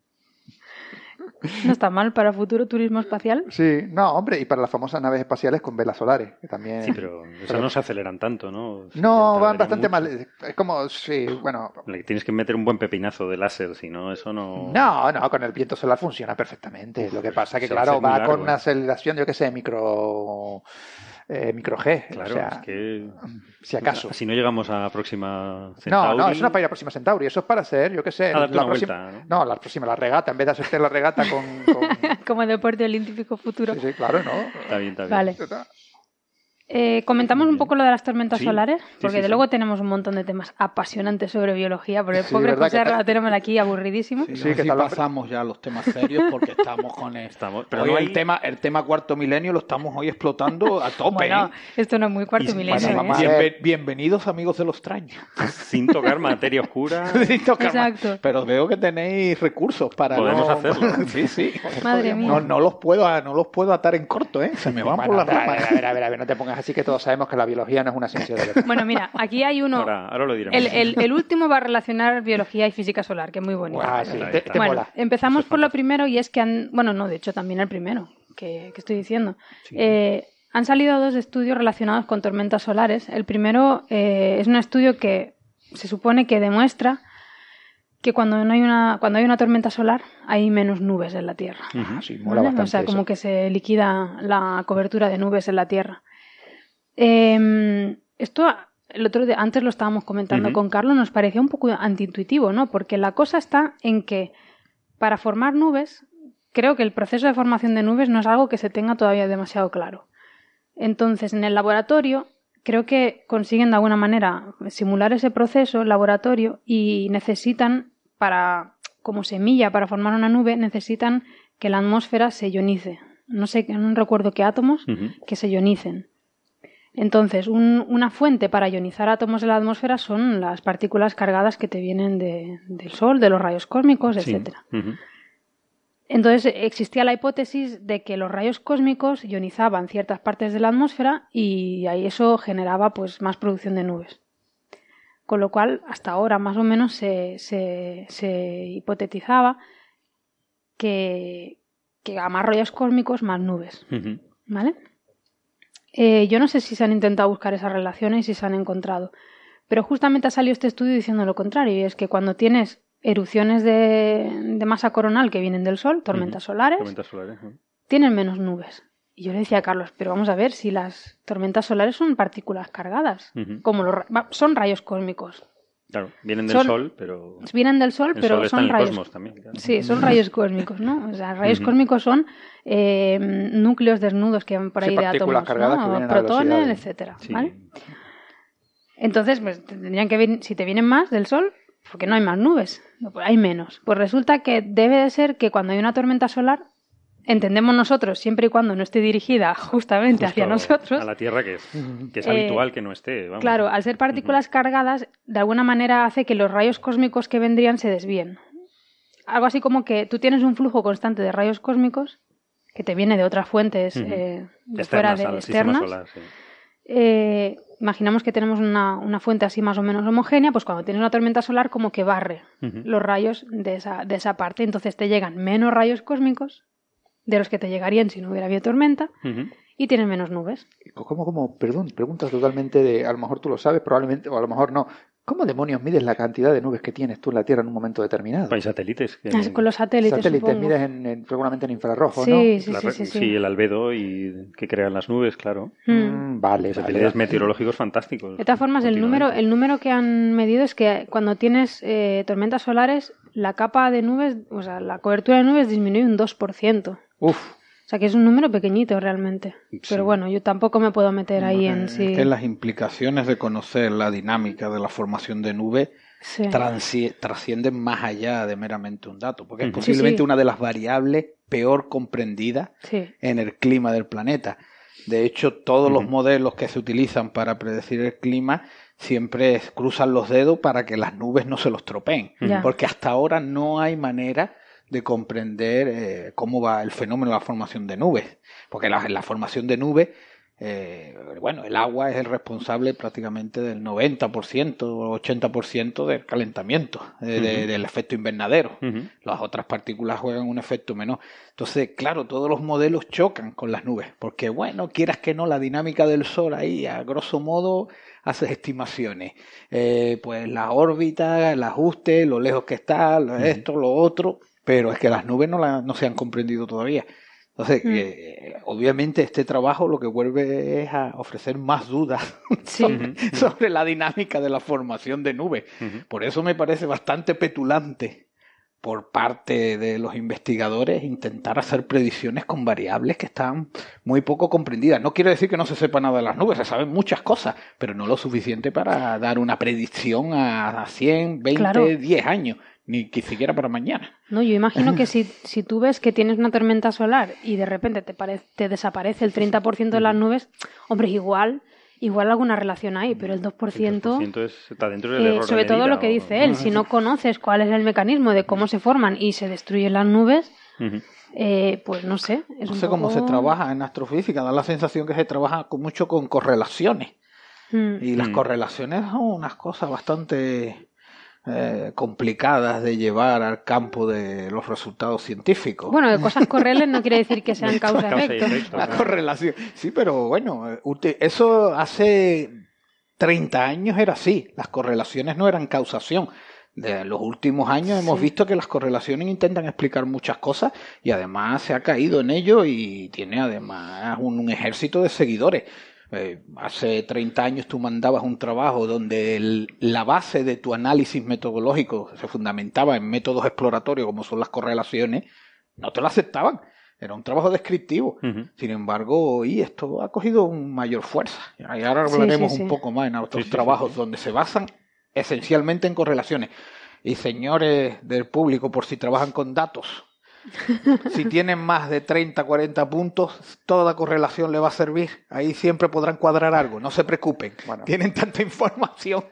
No está mal para futuro turismo espacial. Sí, no, hombre, y para las famosas naves espaciales con velas solares, que también... Sí, pero eso no se aceleran tanto, ¿no? No, van bastante mal. Es como, sí, bueno... Tienes que meter un buen pepinazo de láser, si no, eso no... No, no, con el viento solar funciona perfectamente. Lo que pasa que, claro, va con una aceleración, yo qué sé, micro eh, micro G. Claro, o sea, es que. Si acaso. Si no llegamos a Próxima Centauri. No, no, eso no es para ir a Próxima Centauri, eso es para hacer, yo qué sé. A la próxima, vuelta, ¿no? ¿no? la próxima, la regata, en vez de hacerte la regata con. con... Como deporte olímpico futuro. Sí, sí, claro, ¿no? Está bien, está bien. Vale. Eh, comentamos un poco lo de las tormentas Sí, solares, porque sí, de sí. luego tenemos un montón de temas apasionantes sobre biología, porque el Sí, pobre ¿verdad José la tenemos aquí aburridísimo. Sí, Sí, no, que tal- pasamos ya a los temas serios porque estamos con el, Estamos- pero hoy no el tema el tema cuarto milenio lo estamos hoy explotando a tope. Bueno, ¿eh? esto no es muy cuarto Y- milenio. bueno, ¿eh? bienvenidos amigos de los extraños. Sin tocar materia oscura. Sin tocar. Exacto. Pero veo que tenéis recursos para Podemos no- hacerlo. sí, sí. Madre mía. No, los puedo no los puedo atar en corto, ¿eh? Se me van Bueno, por a las ver, ramas. a ver, a ver, a ver, no te pongas así que todos sabemos que la biología no es una ciencia de verdad. Bueno, mira, aquí hay uno. Ahora, ahora lo diremos. El, el- el último va a relacionar biología y física solar, que es muy bonito. Ah, sí, te, bueno, mola. empezamos por lo primero y es que han, bueno, no, de hecho también el primero que, que estoy diciendo. Eh, han salido dos estudios relacionados con tormentas solares. El primero eh, es un estudio que se supone que demuestra que cuando no hay una cuando hay una tormenta solar hay menos nubes en la Tierra. Ah, sí, mola ¿vale? bastante O sea, eso. como que se liquida la cobertura de nubes en la Tierra. Eh, esto, el otro día, antes lo estábamos comentando con Carlos, nos parecía un poco antiintuitivo, ¿no? Porque la cosa está en que para formar nubes, creo que el proceso de formación de nubes no es algo que se tenga todavía demasiado claro. Entonces, en el laboratorio, creo que consiguen de alguna manera simular ese proceso en laboratorio y necesitan, para, como semilla para formar una nube, necesitan que la atmósfera se ionice. No sé, no recuerdo qué átomos que se ionicen. Entonces, un- una fuente para ionizar átomos de la atmósfera son las partículas cargadas que te vienen de- del Sol, de los rayos cósmicos, Sí. Ujú. Entonces existía la hipótesis de que los rayos cósmicos ionizaban ciertas partes de la atmósfera y ahí eso generaba pues más producción de nubes. Con lo cual, hasta ahora más o menos se, se- se hipotetizaba que, que a más rayos cósmicos, más nubes. ¿Vale? Eh, yo no sé si se han intentado buscar esas relaciones y si se han encontrado. Pero justamente ha salido este estudio diciendo lo contrario, y es que cuando tienes erupciones de, de masa coronal que vienen del Sol, tormentas solares, Tormentas solares. ¿no? tienen menos nubes. Y yo le decía a Carlos, pero vamos a ver si las tormentas solares son partículas cargadas, como los, son rayos cósmicos. Claro, vienen del Son- Sol, pero Vienen del Sol, el pero Sol está son en el rayos. cosmos también. claro. Sí, son rayos cósmicos, ¿no? O sea, rayos cósmicos son eh, núcleos desnudos que van por Sí, ahí de átomos, cargadas ¿no? que vienen a protones, etcétera, Sí. ¿vale? Entonces, pues tendrían que venir, si te vienen más del Sol, porque no hay más nubes, no, hay menos. Pues resulta que debe de ser que cuando hay una tormenta solar, entendemos nosotros, siempre y cuando no esté dirigida justamente hacia nosotros, A la Tierra, que es, que es Eh, habitual que no esté. vamos. Claro, al ser partículas cargadas, de alguna manera hace que los rayos cósmicos que vendrían se desvíen. Algo así como que tú tienes un flujo constante de rayos cósmicos que te viene de otras fuentes eh, de Externas fuera de externas. solar, sí. Eh, imaginamos que tenemos una, una fuente así más o menos homogénea, pues cuando tienes una tormenta solar como que barre los rayos de esa, de esa parte. Entonces te llegan menos rayos cósmicos de los que te llegarían si no hubiera habido tormenta y tienes menos nubes. ¿Cómo, cómo? Perdón, pregunta totalmente de. A lo mejor tú lo sabes, probablemente, o a lo mejor no. ¿Cómo demonios mides la cantidad de nubes que tienes tú en la Tierra en un momento determinado? Hay satélites. que- Ah, Con los satélites, Satélites supongo. mides en, en- seguramente en infrarrojo, Sí, ¿no? sí, la sí, sí, sí. el albedo y que crean las nubes, claro. Mm. Mm, vale, Satélites vale. meteorológicos fantásticos. De todas formas, el número, el número que han medido es que cuando tienes eh, tormentas solares, la capa de nubes, o sea, la cobertura de nubes disminuye un 2%. Uf, O sea, que es un número pequeñito realmente. Sí. Pero bueno, yo tampoco me puedo meter ahí en Es sí. que las implicaciones de conocer la dinámica de la formación de nubes Sí. trascienden más allá de meramente un dato, porque es posiblemente Sí, sí. una de las variables peor comprendidas Sí. en el clima del planeta. De hecho, todos los modelos que se utilizan para predecir el clima siempre cruzan los dedos para que las nubes no se los tropeen, porque hasta ahora no hay manera de comprender eh, cómo va el fenómeno de la formación de nubes, porque la, la formación de nubes, eh, bueno, el agua es el responsable prácticamente del 90% o 80% del calentamiento, eh, de- del efecto invernadero. Las otras partículas juegan un efecto menor. Entonces, claro, todos los modelos chocan con las nubes, porque bueno, quieras que no, la dinámica del Sol ahí, a grosso modo, haces estimaciones. Eh, pues la órbita, el ajuste, lo lejos que está, esto, lo otro, pero es que las nubes no, la- no se han comprendido todavía. Entonces, Mm. eh, obviamente este trabajo lo que vuelve es a ofrecer más dudas Sí. sobre, sobre la dinámica de la formación de nubes. Por eso me parece bastante petulante por parte de los investigadores intentar hacer predicciones con variables que están muy poco comprendidas. No quiere decir que no se sepa nada de las nubes, se saben muchas cosas, pero no lo suficiente para dar una predicción a 100, 20, Claro. 10 años, ni que siquiera para mañana. No, yo imagino que si, si tú ves que tienes una tormenta solar y de repente te, pare- te desaparece el 30% de las nubes, hombre, igual, igual alguna relación hay, pero el 2%... 2% es- está dentro del Eh, error de sobre todo lo que o- dice él, si no conoces cuál es el mecanismo de cómo se forman y se destruyen las nubes, eh, pues no sé. Es No un sé cómo se trabaja en astrofísica, da la sensación que se trabaja con, mucho con correlaciones. Mm. Y las Mm. correlaciones son unas cosas bastante eh, complicadas de llevar al campo de los resultados científicos. Bueno, de cosas correlen no quiere decir que sean causa-efecto. efecto. la correlación. Sí, pero bueno, eh, eso hace 30 años era así. Las correlaciones no eran causación. De los últimos años hemos Sí. visto que las correlaciones intentan explicar muchas cosas y además se ha caído en ello y tiene además un, un ejército de seguidores. Eh, hace 30 años tú mandabas un trabajo donde el- la base de tu análisis metodológico se fundamentaba en métodos exploratorios como son las correlaciones, no te lo aceptaban. Era un trabajo descriptivo. Sin embargo, hoy esto ha cogido un mayor fuerza. Y ahora hablaremos sí, sí. un poco más en otros trabajos sí, sí. donde se basan esencialmente en correlaciones. Y señores del público, por si trabajan con datos, si tienen más de 30, 40 puntos, toda correlación le va a servir. Ahí siempre podrán cuadrar algo, no se preocupen. Bueno. Tienen tanta información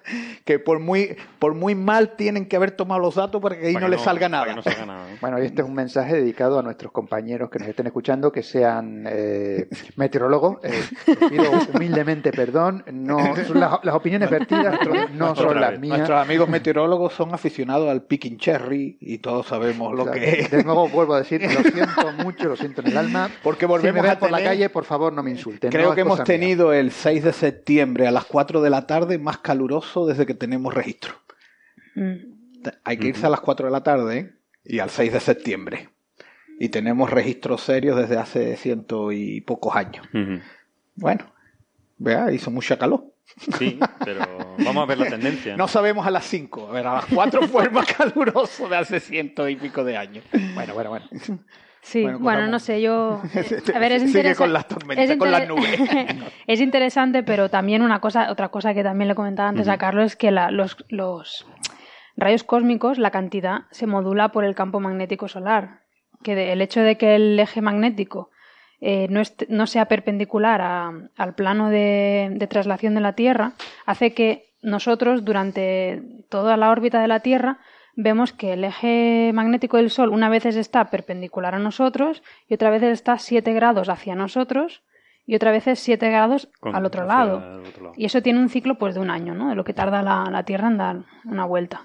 que por muy, por muy mal tienen que haber tomado los datos para que ahí Para no que les salga nada. que no salga nada, ¿no? Bueno, y este es un mensaje dedicado a nuestros compañeros que nos estén escuchando, que sean eh, meteorólogos. Eh, les pido humildemente perdón. No, las, las opiniones vertidas no son las mías. Nuestros amigos meteorólogos son aficionados al picking cherry y todos sabemos lo O sea, que es. De nuevo vuelvo a decir, lo siento mucho, lo siento en el alma. Porque si me volvemos ven a por la calle, por favor, no me insulten. Creo no que hemos mía. tenido el 6 de septiembre a las 4 de la tarde más caluroso desde que tenemos registro. Mm. Hay que irse a las 4 de la tarde ¿eh? y al 6 de septiembre. Y tenemos registros serios desde hace ciento y pocos años. Bueno, vea, hizo mucha calor. Sí, pero vamos a ver la tendencia. No sabemos a las 5. A ver, a las 4 fue el más caluroso de hace ciento y pico de años. Bueno, bueno, bueno. Sí, Bueno, no sé, yo... A ver, es Sigue interesante. con las tormentas, con las nubes. es interesante, pero también una cosa, otra cosa que también le comentaba antes a Carlos es que la- los, los rayos cósmicos, la cantidad se modula por el campo magnético solar. Que de- el hecho de que el eje magnético eh, no, no sea perpendicular a- al plano de, de traslación de la Tierra hace que nosotros durante toda la órbita de la Tierra vemos que el eje magnético del Sol una vez está perpendicular a nosotros y otra vez está 7 grados hacia nosotros y otra vez es 7 grados Con- al otro lado. el otro lado. Y eso tiene un ciclo pues de un año, ¿no? De lo que tarda la, la Tierra en dar una vuelta.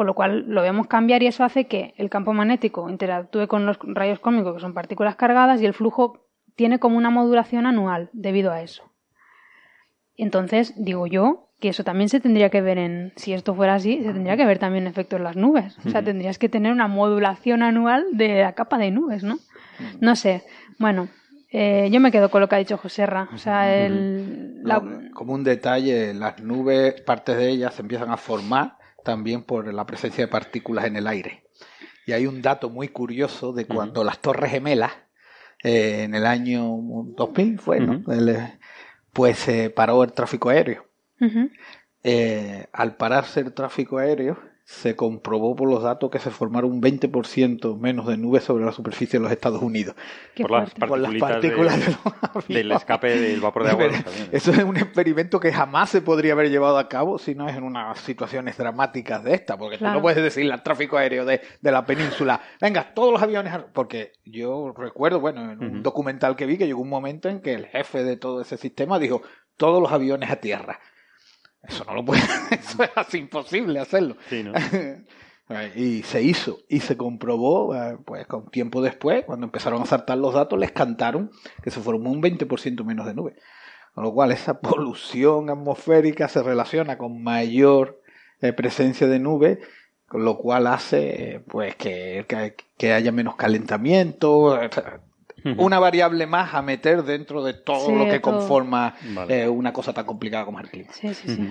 Con lo cual lo vemos cambiar y eso hace que el campo magnético interactúe con los rayos cósmicos, que son partículas cargadas, y el flujo tiene como una modulación anual debido a eso. Entonces, digo yo que eso también se tendría que ver en, si esto fuera así, se tendría que ver también en efecto en las nubes. O sea, tendrías que tener una modulación anual de la capa de nubes, ¿no? No sé. Bueno, eh, yo me quedo con lo que ha dicho José Ra. O sea, el, la- como un detalle, las nubes, partes de ellas se empiezan a formar también por la presencia de partículas en el aire. Y hay un dato muy curioso de cuando las Torres Gemelas, eh, en el año 2000 fue, ¿no? Ujú. El, eh, pues se paró el tráfico aéreo. Eh, al pararse el tráfico aéreo, se comprobó por los datos que se formaron un 20% menos de nubes sobre la superficie de los Estados Unidos. Por las. Por las partículas de- de los del escape del vapor de agua. de. Eso es un experimento que jamás se podría haber llevado a cabo si no es en unas situaciones dramáticas de esta, porque tú no puedes decirle al tráfico aéreo de, de la península, venga, todos los aviones, al-". porque yo recuerdo, bueno, en un documental que vi que llegó un momento en que el jefe de todo ese sistema dijo, todos los aviones a tierra. Eso no lo puede, eso es así imposible hacerlo. Sí, ¿no? Y se hizo y se comprobó, eh, pues con tiempo después, cuando empezaron a saltar los datos, les cantaron que se formó un 20% menos de nubes. Con lo cual esa polución atmosférica se relaciona con mayor eh, presencia de nubes, con lo cual hace pues que, que, que haya menos calentamiento. Una variable más a meter dentro de todo Sí, lo que todo. conforma Vale. eh, una cosa tan complicada como es el clima. Sí, sí, sí.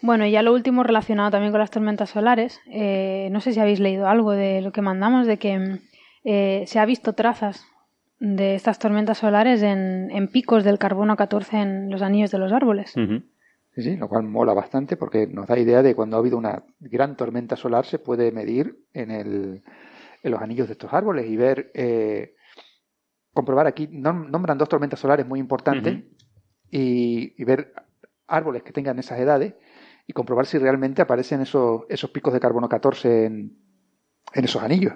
Bueno, y ya lo último relacionado también con las tormentas solares. eh, no sé si habéis leído algo de lo que mandamos, de que eh, se ha visto trazas de estas tormentas solares en, en picos del carbono 14 en los anillos de los árboles. Sí, sí, lo cual mola bastante porque nos da idea de cuando ha habido una gran tormenta solar se puede medir en, el, en los anillos de estos árboles y ver, eh, comprobar aquí, nom- nombran dos tormentas solares muy importantes y, y ver árboles que tengan esas edades y comprobar si realmente aparecen esos, esos picos de carbono 14 en, en esos anillos.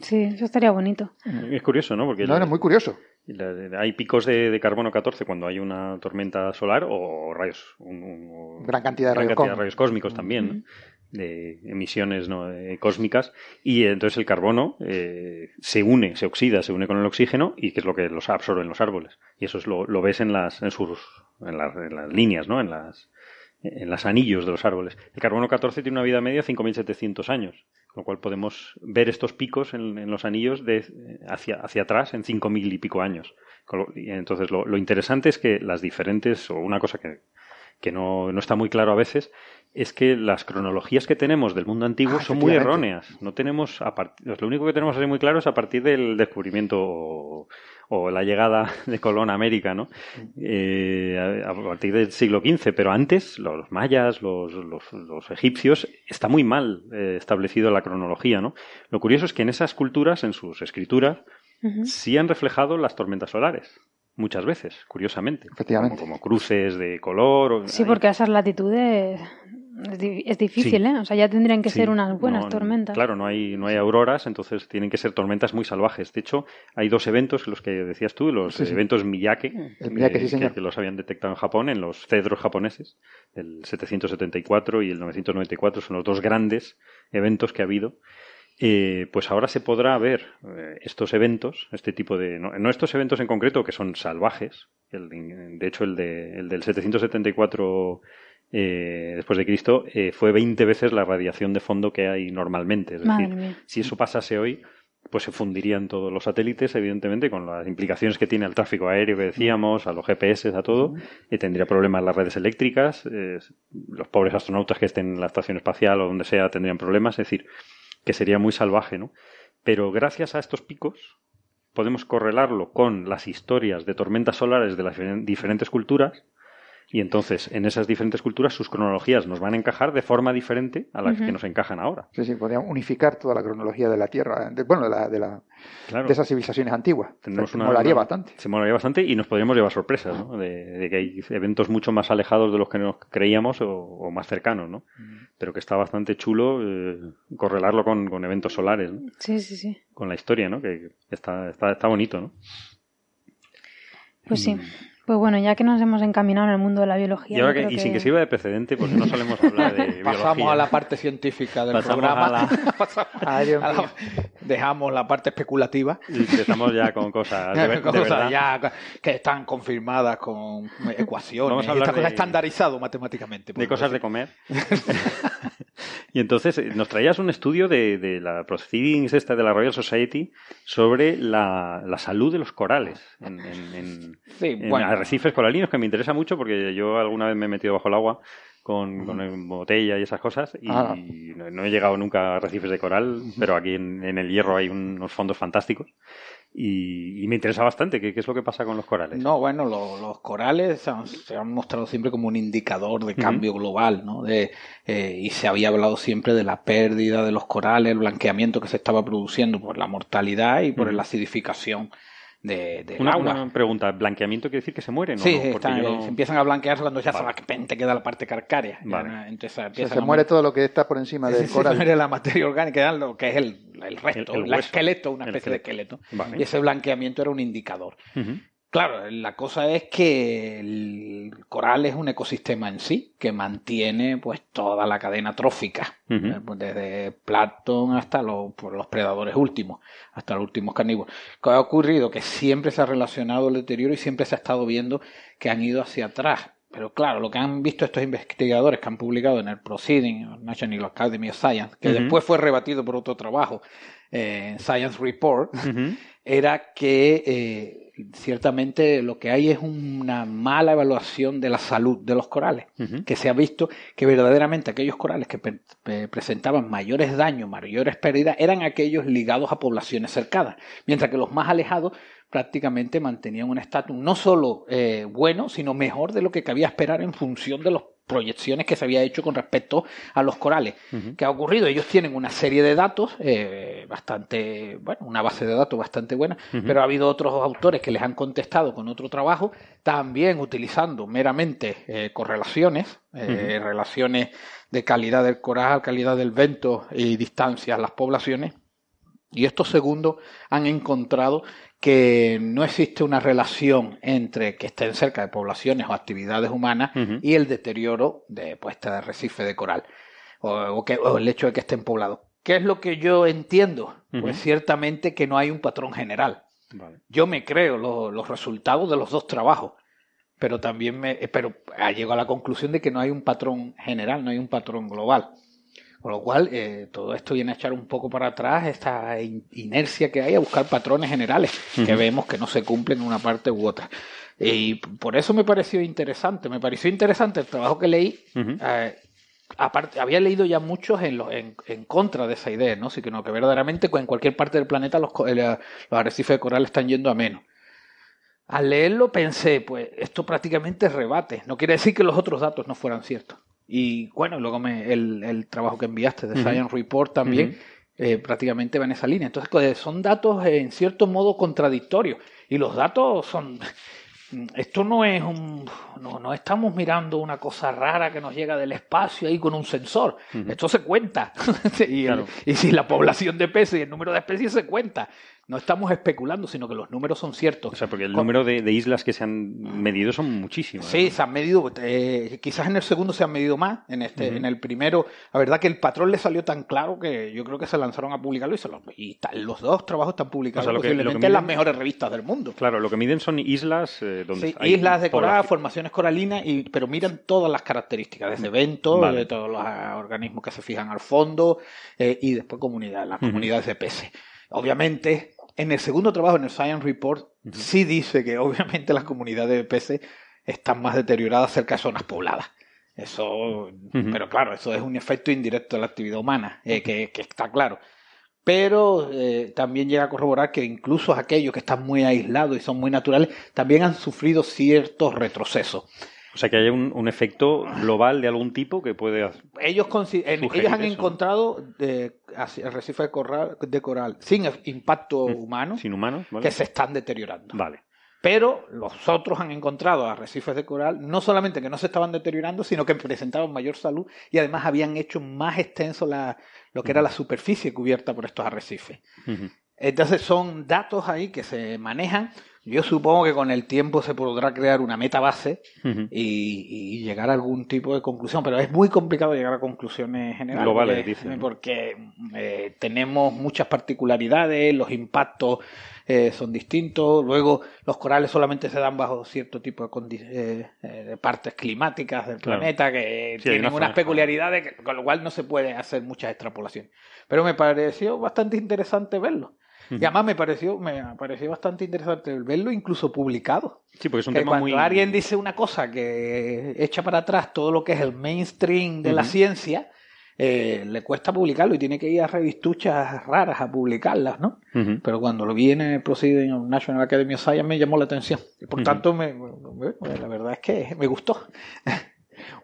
Sí, eso estaría bonito. Es curioso, ¿no? Porque No, la- era muy curioso. la- hay picos de, de carbono 14 cuando hay una tormenta solar o rayos. un- un- Gran cantidad de gran rayos cantidad de cósmicos. rayos cósmicos también, ¿no? De emisiones ¿no? Eh, cósmicas y entonces el carbono eh, se une, se oxida, se une con el oxígeno y que es lo que los absorben los árboles y eso es lo, lo ves en las en sus en las, en las líneas, ¿no? En las en las anillos de los árboles. El carbono 14 tiene una vida media de 5.700 años, con lo cual podemos ver estos picos en, en los anillos de hacia, hacia atrás en 5.000 y pico años. Y entonces, lo, lo interesante es que las diferentes, o una cosa que, que no, no está muy claro a veces, es que las cronologías que tenemos del mundo antiguo Ah, son muy erróneas. No tenemos, a part- lo único que tenemos así muy claro es a partir del descubrimiento o, o la llegada de Colón a América, ¿no? Eh, a, partir del siglo XV, pero antes los mayas, los, los- los egipcios, está muy mal eh, establecido la cronología, ¿no? Lo curioso es que en esas culturas, en sus escrituras, sí han reflejado las tormentas solares. Muchas veces, curiosamente. Efectivamente. Como, como cruces de color. o- Sí, porque a esas latitudes es, di- es difícil, Sí. ¿eh? O sea, ya tendrían que Sí, ser unas buenas no, tormentas. Claro, no hay, no hay auroras, entonces tienen que ser tormentas muy salvajes. De hecho, hay dos eventos, los que decías tú, los Sí, sí. eventos Miyake, El Miyake, que, sí, señor. que- que los habían detectado en Japón, en los cedros japoneses, el 774 y el 994, son los dos grandes eventos que ha habido. Eh, pues ahora se podrá ver eh, estos eventos, este tipo de. No, no estos eventos en concreto que son salvajes. el- de hecho, el, de, el del 774 eh, después de Cristo eh, fue 20 veces la radiación de fondo que hay normalmente. Es Madre decir, mía. si eso pasase hoy, pues se fundirían todos los satélites, evidentemente, con las implicaciones que tiene al tráfico aéreo que decíamos, a los GPS, a todo, y tendría problemas las redes eléctricas, eh, los pobres astronautas que estén en la estación espacial o donde sea tendrían problemas, es decir, que sería muy salvaje, ¿no? Pero gracias a estos picos podemos correlarlo con las historias de tormentas solares de las diferen- diferentes culturas y entonces en esas diferentes culturas sus cronologías nos van a encajar de forma diferente a la Ujú. que nos encajan ahora. Sí, sí, podríamos unificar toda la cronología de la Tierra, de- bueno, de, la, de, la- Claro. de esas civilizaciones antiguas. Tendremos Se- una- molaría una- bastante. Se molaría bastante y nos podríamos llevar sorpresas, ¿no? De, de que hay eventos mucho más alejados de los que nos creíamos o, o más cercanos, ¿no? Pero que está bastante chulo eh, correlarlo con, con eventos solares, ¿no? Sí, sí, sí. Con la historia, ¿no? Que está, está, está bonito, ¿no? Pues sí. Mm. Pues bueno, ya que nos hemos encaminado en el mundo de la biología. Yo que, creo y sin que sirva de precedente, porque no solemos hablar de biología. Pasamos a la parte científica del Pasamos programa. a la- Pasamos Ay, Dios a la-. Dejamos la parte especulativa. Y empezamos ya con cosas de, de Cosas verdad. ya que están confirmadas con ecuaciones. Vamos a hablar Esta cosa de- estandarizado matemáticamente. de cosas de decir. comer. y entonces eh, nos traías un estudio de, de la Proceedings esta de la Royal Society sobre la, la salud de los corales en, en- en- Sí, en bueno. Arrecifes coralinos, que me interesa mucho porque yo alguna vez me he metido bajo el agua con, con botella y esas cosas y Ah. no, no he llegado nunca a arrecifes de coral, pero aquí en, en el hierro hay unos fondos fantásticos y, y me interesa bastante qué, qué es lo que pasa con los corales. No, bueno, lo- los corales se han, se han mostrado siempre como un indicador de cambio global, ¿no? De, eh, y se había hablado siempre de la pérdida de los corales, el blanqueamiento que se estaba produciendo por la mortalidad y por la acidificación de, del Una, agua. una pregunta, ¿blanqueamiento quiere decir que se mueren? o Sí, no? Porque están- yo no- se empiezan a blanquearse cuando ya Vale. solamente queda la parte carcárea. Ya Vale. entonces O sea, se a muere todo lo que está por encima del se coral. muere la materia orgánica, ya lo que es el, el resto, El- el el, hueso. esqueleto, una El especie de esqueleto. Vale. Y ese blanqueamiento era un indicador. Claro, la cosa es que el coral es un ecosistema en sí que mantiene pues toda la cadena trófica, eh, pues, desde plancton hasta los, pues, los predadores últimos, hasta los últimos carnívoros. ¿Qué ha ocurrido? Que siempre se ha relacionado el deterioro y siempre se ha estado viendo que han ido hacia atrás. Pero claro, lo que han visto estos investigadores que han publicado en el Proceeding, National Academy of Science, que después fue rebatido por otro trabajo, eh, en Science Report. Era que eh, ciertamente lo que hay es una mala evaluación de la salud de los corales, que se ha visto que verdaderamente aquellos corales que presentaban mayores daños, mayores pérdidas, eran aquellos ligados a poblaciones cercanas, mientras que los más alejados prácticamente mantenían un estatus no solo eh, bueno, sino mejor de lo que cabía esperar en función de las proyecciones que se había hecho con respecto a los corales. Ujú. ¿Qué ha ocurrido? Ellos tienen una serie de datos, eh, bastante, bueno, una base de datos bastante buena, pero ha habido otros autores que les han contestado con otro trabajo, también utilizando meramente eh, correlaciones, eh, relaciones de calidad del coral, calidad del vento y distancia a las poblaciones. Y estos segundos han encontrado que no existe una relación entre que estén cerca de poblaciones o actividades humanas y el deterioro de puesta de arrecife de coral o, o que, o el hecho de que estén poblados. ¿Qué es lo que yo entiendo? Pues ciertamente que no hay un patrón general. Vale. Yo me creo lo- los resultados de los dos trabajos, pero también me, pero ah, llego a la conclusión de que no hay un patrón general, no hay un patrón global. Con lo cual, eh, todo esto viene a echar un poco para atrás esta in- inercia que hay a buscar patrones generales que vemos que no se cumplen en una parte u otra. Y por eso me pareció interesante. Me pareció interesante el trabajo que leí. Eh, aparte, había leído ya muchos en, lo- en, en contra de esa idea, ¿no? Sino que verdaderamente en cualquier parte del planeta los, eh, los arrecifes de coral están yendo a menos. Al leerlo pensé, pues esto prácticamente rebate. No quiere decir que los otros datos no fueran ciertos. Y bueno, luego me, el, el trabajo que enviaste de. Science Report también eh, prácticamente va en esa línea. Entonces pues, son datos eh, en cierto modo contradictorios. Y los datos son... Esto no es un... No, no estamos mirando una cosa rara que nos llega del espacio ahí con un sensor. Esto se cuenta. y, el- y si la población de peces y el número de especies se cuenta. No estamos especulando, sino que los números son ciertos. O sea, porque el número de, de islas que se han medido son muchísimas. Sí, ¿no? se han medido, eh, quizás en el segundo se han medido más, en este, en el primero, la verdad que el patrón le salió tan claro que yo creo que se lanzaron a publicarlo y, se lo- y tal, los dos trabajos están publicados O sea, lo que- lo que en las miden- mejores revistas del mundo. Claro, lo que miden son islas eh, donde Sí, hay islas de coral, población. formaciones coralinas, y, pero miran todas las características, desde eventos, Vale. de todos los ah, organismos que se fijan al fondo, eh, y después comunidad, las comunidades de peces. Obviamente, en el segundo trabajo, en el Science Report, sí dice que obviamente las comunidades de peces están más deterioradas cerca de zonas pobladas. Eso, pero claro, eso es un efecto indirecto de la actividad humana, eh, que, que está claro. Pero eh, también llega a corroborar que incluso aquellos que están muy aislados y son muy naturales, también han sufrido ciertos retrocesos. O sea, que haya un, un efecto global de algún tipo que puede... hacer- Ellos, en- ellos han eso. encontrado eh, arrecifes de coral, de coral sin impacto humano Sin humanos, ¿vale? que se están deteriorando. Vale. Pero los otros han encontrado arrecifes de coral, no solamente que no se estaban deteriorando, sino que presentaban mayor salud y además habían hecho más extenso la, lo que era la superficie cubierta por estos arrecifes. Entonces son datos ahí que se manejan. Yo supongo que con el tiempo se podrá crear una meta base y, y llegar a algún tipo de conclusión, pero es muy complicado llegar a conclusiones generales. Globales, porque, dicen, porque, eh, tenemos muchas particularidades, los impactos eh, son distintos, luego los corales solamente se dan bajo cierto tipo de, eh, eh, de partes climáticas del Claro. planeta que Sí, tienen una unas peculiaridades, con lo cual no se puede hacer muchas extrapolaciones. Pero me pareció bastante interesante verlo. Y además me pareció, me pareció bastante interesante verlo incluso publicado. Sí, porque es un Que tema cuando muy... alguien dice una cosa que echa para atrás todo lo que es el mainstream de la Ujú. ciencia, eh, le cuesta publicarlo y tiene que ir a revistuchas raras a publicarlas, ¿no? Ujú. Pero cuando lo vi en el Proceeding National Academy of Science me llamó la atención. Y por tanto, me, me- la verdad es que me gustó.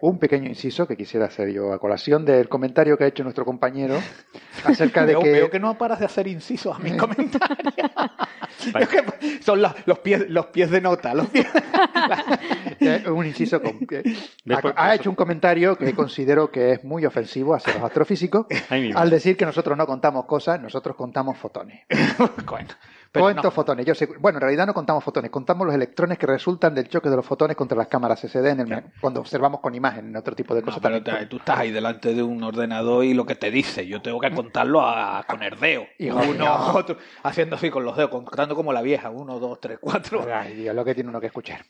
Un pequeño inciso que quisiera hacer yo a colación del comentario que ha hecho nuestro compañero acerca de veo, que... veo que no paras de hacer incisos a mis comentarios. Es que son los, los pies, los pies de nota. Los pies... Un inciso con- ¿Ves? ha, Por- ha hecho un comentario que considero que es muy ofensivo hacia los astrofísicos al decir que nosotros no contamos cosas, nosotros contamos fotones. Bueno, pero Cuento no. fotones. Yo sé, bueno, en realidad no contamos fotones, contamos los electrones que resultan del choque de los fotones contra las cámaras SD en el, cuando observamos con imagen, en otro tipo de No, cosas. pero te- tú estás ahí delante de un ordenador y lo que te dice, yo tengo que contarlo a, con herdeo. Hijo uno, otro, haciendo así con los dedos, contando como la vieja, uno, dos, tres, cuatro. Ay, Dios, lo que tiene uno que escuchar.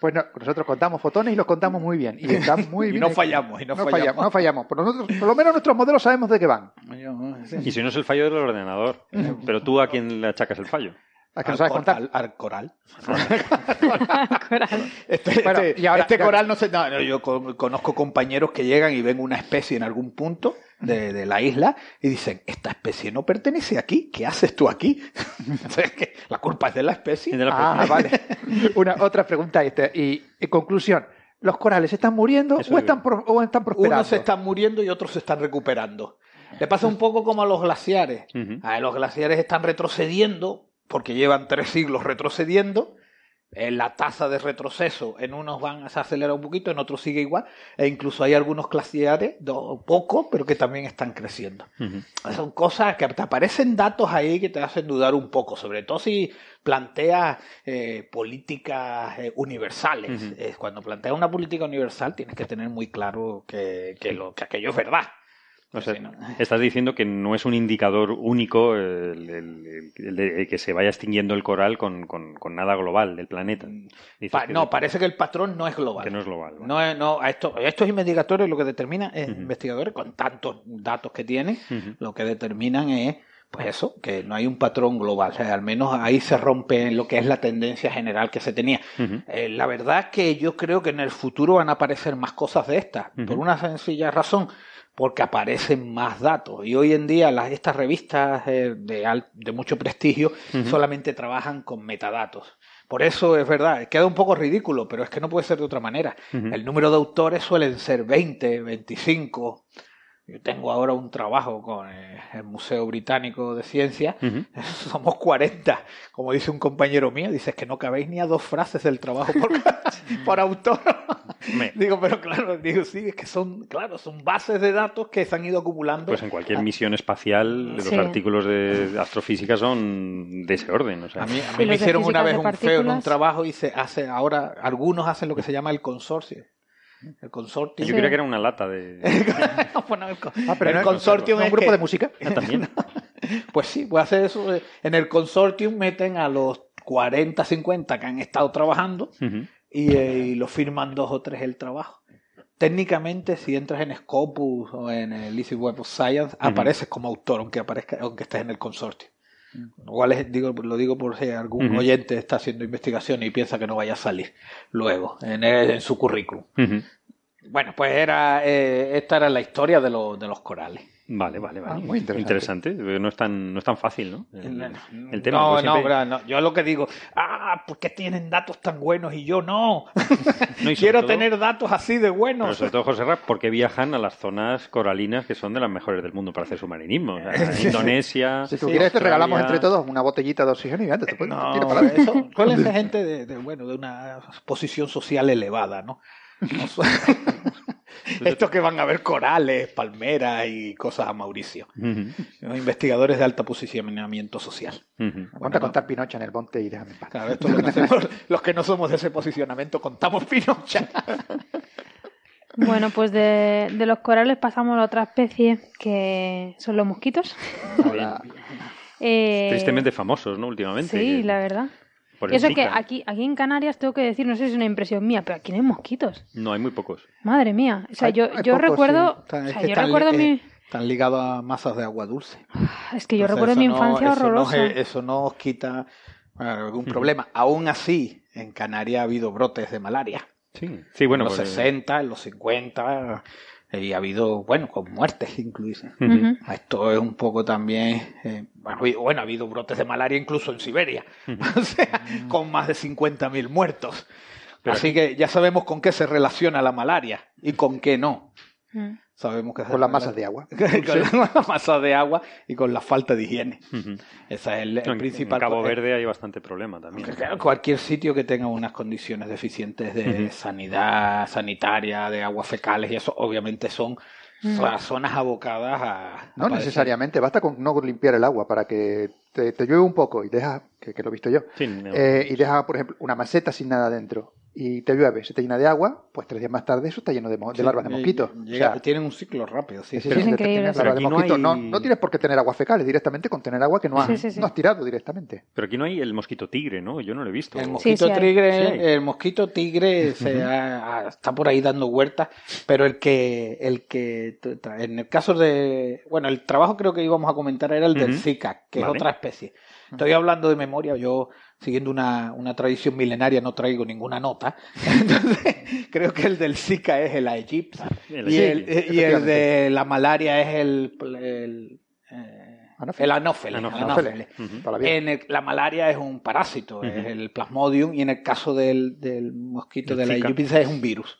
pues no, nosotros contamos fotones y los contamos muy bien. Y están muy Y bien. no fallamos, y no fallamos. fallamos. no fallamos. Por, nosotros, por lo menos nuestros modelos sabemos de qué van. Y si no es el fallo del ordenador. Pero tú a quién le achacas el fallo. ¿A que no Al sabes contar? al- al coral. Coral. Este, Bueno, este- y ahora- este ya- coral no sé, no, no, yo con- conozco compañeros que llegan y ven una especie en algún punto de, de la isla y dicen, esta especie no pertenece aquí, ¿qué haces tú aquí? La culpa es de la especie. Es de la Ah, vale. Una, otra pregunta. Este, y en conclusión, ¿los corales están muriendo o es están, pro- o están prosperando? Unos se están muriendo y otros se están recuperando. Le pasa un poco como a los glaciares. Ah, los glaciares están retrocediendo porque llevan tres siglos retrocediendo. Eh, la tasa de retroceso en unos van se acelera un poquito, en otros sigue igual. E incluso hay algunos glaciares, do- poco, pero que también están creciendo. Son cosas que te aparecen datos ahí que te hacen dudar un poco, sobre todo si planteas eh, políticas eh, universales. Cuando planteas una política universal tienes que tener muy claro que, que lo, que aquello es verdad. O sea, Sí, ¿no? estás diciendo que no es un indicador único el, el- el- el de que se vaya extinguiendo el coral con, con- con nada global del planeta. Pa- que- no, parece que el patrón no es global. que no es global. No, es- no, a esto, estos investigadores lo que determinan es, investigadores con tantos datos que tienen, lo que determinan es, pues eso, que no hay un patrón global. O sea, al menos ahí se rompe lo que es la tendencia general que se tenía. Eh, la verdad es que yo creo que en el futuro van a aparecer más cosas de estas, por una sencilla razón, porque aparecen más datos. Y hoy en día las, estas revistas eh, de, de mucho prestigio solamente trabajan con metadatos. Por eso es verdad, queda un poco ridículo, pero es que no puede ser de otra manera. El número de autores suelen ser 20, 25. Yo tengo ahora un trabajo con eh, el Museo Británico de Ciencias. Ujú. Somos 40. Como dice un compañero mío, dices que no cabéis ni a dos frases del trabajo por, por autor. Digo, pero claro, digo, sí, es que son, claro, son bases de datos que se han ido acumulando. Pues en cualquier misión espacial, los Sí. artículos de astrofísica son de ese orden. O sea, A mí, a mí me hicieron una vez un feo en un trabajo y se hace ahora, algunos hacen lo que se llama el consorcio. El consorcio. yo creía que era una lata de. Bueno, el, co- Ah, pero el no es- consortium ¿no es un grupo que- de música? Ah, también. Pues sí, puede hacer eso. eh, En el consortium meten a los 40, 50 que han estado trabajando y, eh, y lo firman dos o tres el trabajo. Técnicamente, si entras en Scopus o en el Easy Web of Science, apareces como autor, aunque aparezca, aunque estés en el consortio. Lo cual es, digo, lo digo por si algún oyente está haciendo investigación y piensa que no vaya a salir luego en, el- en su currículum. Bueno, pues era eh, esta era la historia de, los de los corales. Vale, vale, vale. Ah, muy interesante. No es tan, no es tan fácil, ¿no? El, el tema. no, porque no, siempre- verdad, no, yo lo que digo, ah, ¿por qué tienen datos tan buenos y yo no? No, y Quiero todo- tener datos así de Pero buenos. sobre todo, José Ra, porque viajan a las zonas coralinas que son de las mejores del mundo para hacer submarinismo. O sea, Indonesia. Si tú Sí, quieres, te regalamos entre todos una botellita de oxígeno y antes te puedes No, para eso suelen ser gente de, de, bueno, de una posición social elevada, ¿no? Estos que van a ver corales, palmeras y cosas a Mauricio. Los investigadores de alta posicionamiento social. ujú. Aguanta contar Pinocha en el monte y déjame en paz. Claro, esto es lo que hacemos los que no somos de ese posicionamiento, contamos pinocha. Bueno, pues de, de los corales pasamos a otra especie que son los mosquitos. Hola. Eh, Tristemente famosos, ¿no? Últimamente. Sí, que- la verdad. Por Y eso que aquí, aquí en Canarias tengo que decir, no sé si es una impresión mía, pero aquí no hay mosquitos. No, hay muy pocos. Madre mía. O sea, Hay- yo, hay yo pocos, recuerdo. sí. O es sea, que yo recuerdo eh, mi. están ligados a masas de agua dulce. Es que yo Entonces, recuerdo eso mi no- infancia eso no horrorosa. es- eso no os quita bueno, algún problema. Aún así, en Canarias ha habido brotes de malaria. Sí, sí bueno. en los pues, 60, en los 50, eh, y ha habido, bueno, con muertes incluso. Esto es un poco también. eh, bueno, ha habido- brotes de malaria incluso en Siberia. o sea, con más de 50.000 muertos. Pero Así que ya sabemos con qué se relaciona la malaria y con qué no. Sabemos que Con las masas de agua. con las masas de agua y con la falta de higiene. Ese es el, en- principal. En Cabo Verde hay bastante problema también. porque, claro, cualquier sitio que tenga unas condiciones deficientes de sanidad sanitaria, de aguas fecales y eso, obviamente son zo- zonas abocadas a. No necesariamente, basta con no limpiar el agua para que te, te llueve un poco y deja, que, que lo he visto yo, Sí, no. eh, y deja, por ejemplo, una maceta sin nada dentro y te llueve, se te llena de agua, pues tres días más tarde eso está lleno de, mo- de Sí, larvas de mosquitos. llega- O sea, tienen un ciclo rápido, sí. Sí, sí. sí, Es sí, increíble. tienes Pero larvas de aquí no tienes por qué tener aguas fecales directamente con tener agua que no has, Sí, sí, sí. no has tirado directamente. Pero aquí no hay el mosquito tigre, ¿no? Yo no lo he visto. El mosquito tigre, el mosquito tigre se ha- ha- está por ahí dando vueltas, pero el que, el que, en el caso de, bueno, el trabajo creo que íbamos a comentar era el del Ujú. Zika, que Vale. es otra especie. Estoy hablando de memoria, yo siguiendo una, una tradición milenaria no traigo ninguna nota, entonces creo que el del Zika es el Aegypti y, el, y el de la malaria es el, el, el vida. En el- la malaria es un parásito, es el plasmodium, y en el caso del, del mosquito El de la. Aegypti es un virus.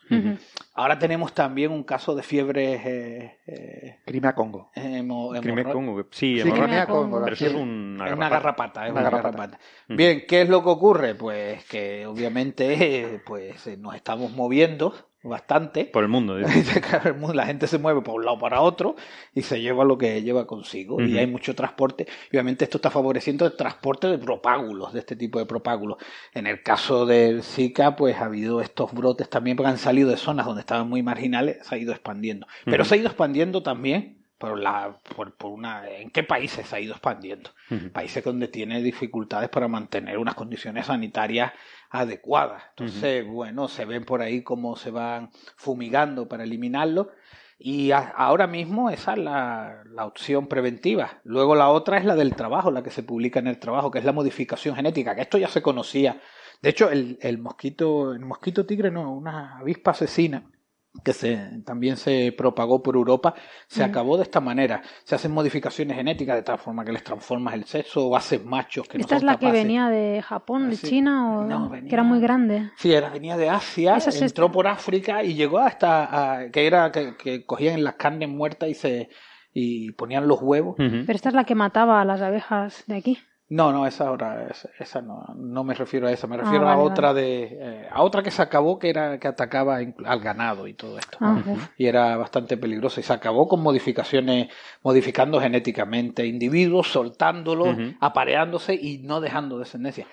Ahora tenemos también un caso de fiebre eh, eh, Crimea Congo. hemo- Crimea Congo, sí, Sí, hemorragia. Crimea Congo. Pero eso sí. es una Es una garrapata. es Una una garrapata. Bien, ¿qué es lo que ocurre? Pues que obviamente pues eh, nos estamos moviendo bastante. Por el mundo. la gente se mueve por un lado para otro y se lleva lo que lleva consigo. Y hay mucho transporte. Y obviamente esto está favoreciendo el transporte de propágulos de este tipo de propágulos en el caso del Zika pues ha habido estos brotes también porque han salido de zonas donde estaban muy marginales se ha ido expandiendo. Pero se ha ido expandiendo también por la, por, por una, en qué países se ha ido expandiendo. Países donde tiene dificultades para mantener unas condiciones sanitarias adecuadas. Entonces, bueno, se ven por ahí cómo se van fumigando para eliminarlo. Y a- ahora mismo esa es la, la opción preventiva. Luego la otra es la del trabajo, la que se publica en el trabajo, que es la modificación genética, que esto ya se conocía. De hecho, el, el mosquito, el mosquito tigre no, una avispa asesina que se, también se propagó por Europa, se acabó de esta manera. Se hacen modificaciones genéticas de tal forma que les transformas el sexo o haces machos que no ¿Esta es son la que venía de Japón, de Sí. China o No, que venía- era muy grande? Sí, era, venía de Asia, es entró por África y llegó hasta a- que era que, que cogían las carnes muertas y se y ponían los huevos. Pero esta es la que mataba a las abejas de aquí. No, no, esa ahora, esa, esa no, no me refiero a esa, me Ah, refiero a vale, otra de, eh, a otra que se acabó que era que atacaba al ganado y todo esto. Ah, y era bastante peligrosa y se acabó con modificaciones, modificando genéticamente individuos, soltándolos, apareándose y no dejando descendencia.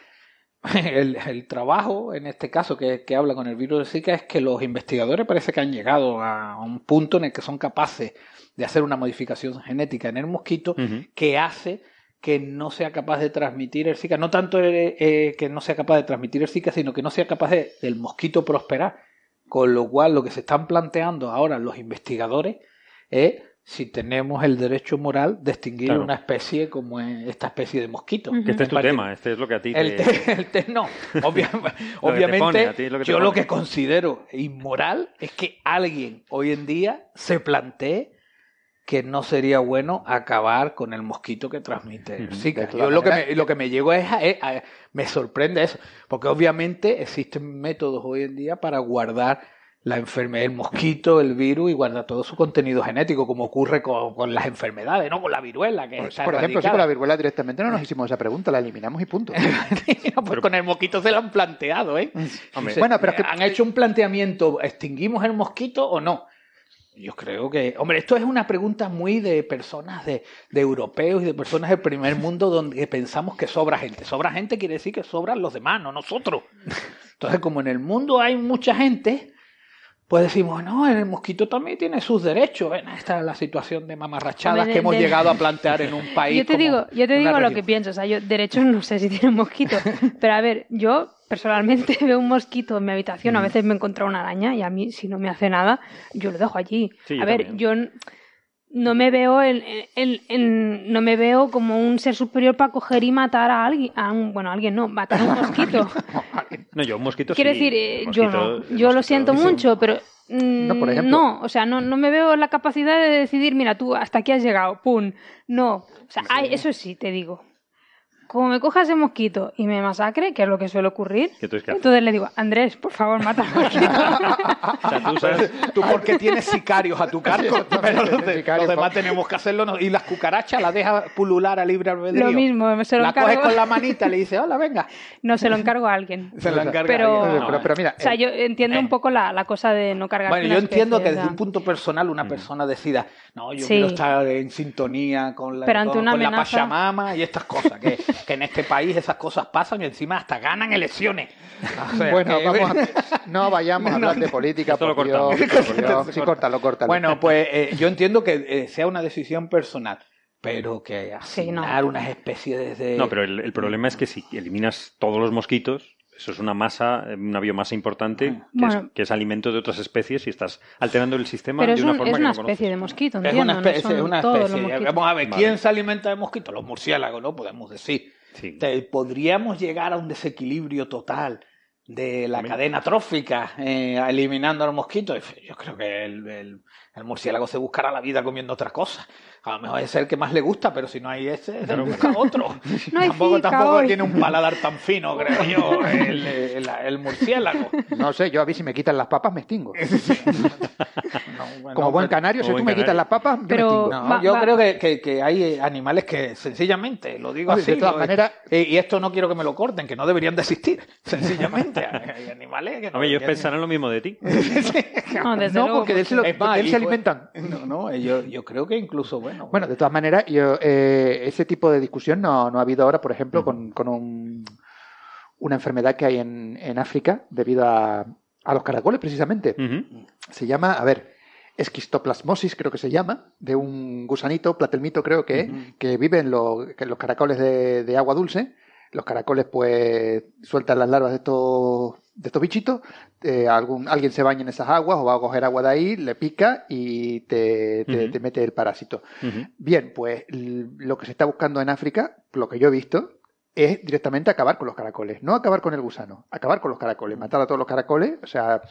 El, el trabajo, en este caso, que, que habla con el virus de Zika, es que los investigadores parece que han llegado a un punto en el que son capaces de hacer una modificación genética en el mosquito que hace que no sea capaz de transmitir el Zika. No tanto eh, eh, que no sea capaz de transmitir el Zika, sino que no sea capaz de, del mosquito prosperar. Con lo cual, lo que se están planteando ahora los investigadores es si tenemos el derecho moral de extinguir Claro. una especie como es esta especie de mosquito. Que este es tu tema, este es lo que a ti El te... té, el té no. Obvia- Lo que te obviamente, pone, lo te yo lo que considero inmoral es que alguien hoy en día se plantee que no sería bueno acabar con el mosquito que transmite el. Zika. Yo lo que, me, lo que me llego es, a- es a- me sorprende eso, porque obviamente existen métodos hoy en día para guardar la enfermedad, el mosquito, el virus y guardar todo su contenido genético, como ocurre con, con las enfermedades, no con la viruela, que Por, está por ejemplo, sí, con la viruela directamente no nos hicimos esa pregunta, la eliminamos y punto. pues con el mosquito se lo han planteado, ¿eh? Hombre, Se- bueno, pero es que- han hecho un planteamiento, ¿extinguimos el mosquito o no? Yo creo que, hombre, esto es una pregunta muy de personas de, de europeos y de personas del primer mundo donde pensamos que sobra gente. Sobra gente quiere decir que sobran los demás, no nosotros. Entonces, como en el mundo hay mucha gente, pues decimos, no, el mosquito también tiene sus derechos. Ven, esta es la situación de mamarrachadas Hombre, de- que hemos de- llegado a plantear en un país. Yo te como digo, yo te digo lo que pienso. O sea, yo derechos no sé si tiene un mosquito. Pero a ver, yo personalmente veo un mosquito en mi habitación. A veces me he encontrado una araña y a mí, si no me hace nada, yo lo dejo allí. Sí, a ver, también. yo no me veo en, en- en- no me veo como un ser superior para coger y matar a alguien. A un, bueno, a alguien no, matar a un mosquito. No, yo un mosquito Quiero sí, decir, eh, yo no. Yo lo siento sí. mucho, pero. mm, No, por ejemplo- no, o sea, no, no me veo la capacidad de decidir, mira, tú hasta aquí has llegado, pum. No. O sea, hay- eso sí, te digo. Como me coja ese mosquito y me masacre, que es lo que suele ocurrir, ¿Qué tú es que haces? entonces le digo, Andrés, por favor, mata al mosquito. O sea, tú sabes... Tú porque tienes sicarios a tu cargo, pero los, de- Sicarios, los demás pa- tenemos que hacerlo. no- Y las cucarachas las dejas pulular a libre albedrío. lo mismo, se lo La coges encargo. con la manita y le dices, hola, venga. No, se lo encargo a alguien. Se la encarga Pero- alguien. pero, pero mira, O sea, eh, yo entiendo eh. un poco la, la cosa de no cargar. Bueno, yo entiendo que desde un punto personal una persona decida, no, yo Sí. quiero estar en sintonía con la, Pero ante con, una con la Pachamama y estas cosas, que, que en este país esas cosas pasan y encima hasta ganan elecciones. O sea, bueno, que- vamos a- no vayamos a hablar de política, Esto lo por Dios, cortamos. por Dios. Sí, córtalo, córtalo. Bueno, pues eh, yo entiendo que eh, sea una decisión personal, pero que Sí, no. asignar unas especies de... No, pero el, el problema es que si eliminas todos los mosquitos, eso es una masa, eh, una biomasa importante que, Bueno. es, que es alimento de otras especies y estás alterando el sistema Pero de es, una un- forma es que una no conoces. especie de mosquito, Es entiendo. una no especie, son es una todos los especie. mosquitos. Vamos a ver, Vale. ¿quién se alimenta de mosquitos? Los murciélagos, ¿no? Podemos decir. Sí. Te- Podríamos llegar a un desequilibrio total de la cadena trófica eh, eliminando al mosquito. Yo creo que el, el- el murciélago se buscará la vida comiendo otras cosas. A lo mejor es el que más le gusta, pero si no hay ese, se busca otro. No hay tampoco tampoco hoy. tiene un paladar tan fino, creo yo, el, el- el murciélago. No sé, yo a mí si me quitan las papas me extingo. Bueno, Como buen canario, si tú me quitas las papas, yo Pero- me extingo. No, Va- yo va- creo que, que- que hay animales que sencillamente, lo digo Oye, así, de todas maneras- y, y esto no quiero que me lo corten, que no deberían de existir, sencillamente. Hay animales que no Hombre, ellos pensarán lo mismo de ti. No, desde No, luego, porque de él se, lo- Es más, de él se hijo- alimentan. No, no, yo, yo creo que incluso, bueno, Bueno, de todas maneras, yo, eh, ese tipo de discusión no, no ha habido ahora, por ejemplo, con, con un- una enfermedad que hay en, en África debido a, a los caracoles, precisamente. Se llama, a ver, esquistoplasmosis, creo que se llama, de un gusanito, platelmito creo que, que vive en, los- en los caracoles de, de agua dulce. Los caracoles pues sueltan las larvas de estos, de estos bichitos, eh, algún, alguien se baña en esas aguas o va a coger agua de ahí, le pica y te, te- mete el parásito. Bien, pues lo que se está buscando en África, lo que yo he visto, es directamente acabar con los caracoles, no acabar con el gusano, acabar con los caracoles, matar a todos los caracoles, o sea,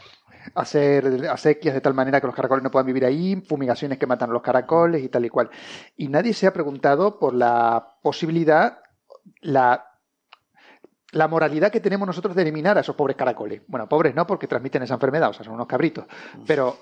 hacer acequias de tal manera que los caracoles no puedan vivir ahí, fumigaciones que matan a los caracoles y tal y cual. Y nadie se ha preguntado por la posibilidad, la la moralidad que tenemos nosotros de eliminar a esos pobres caracoles. Bueno, pobres no, porque transmiten esa enfermedad, o sea, son unos cabritos. Pero,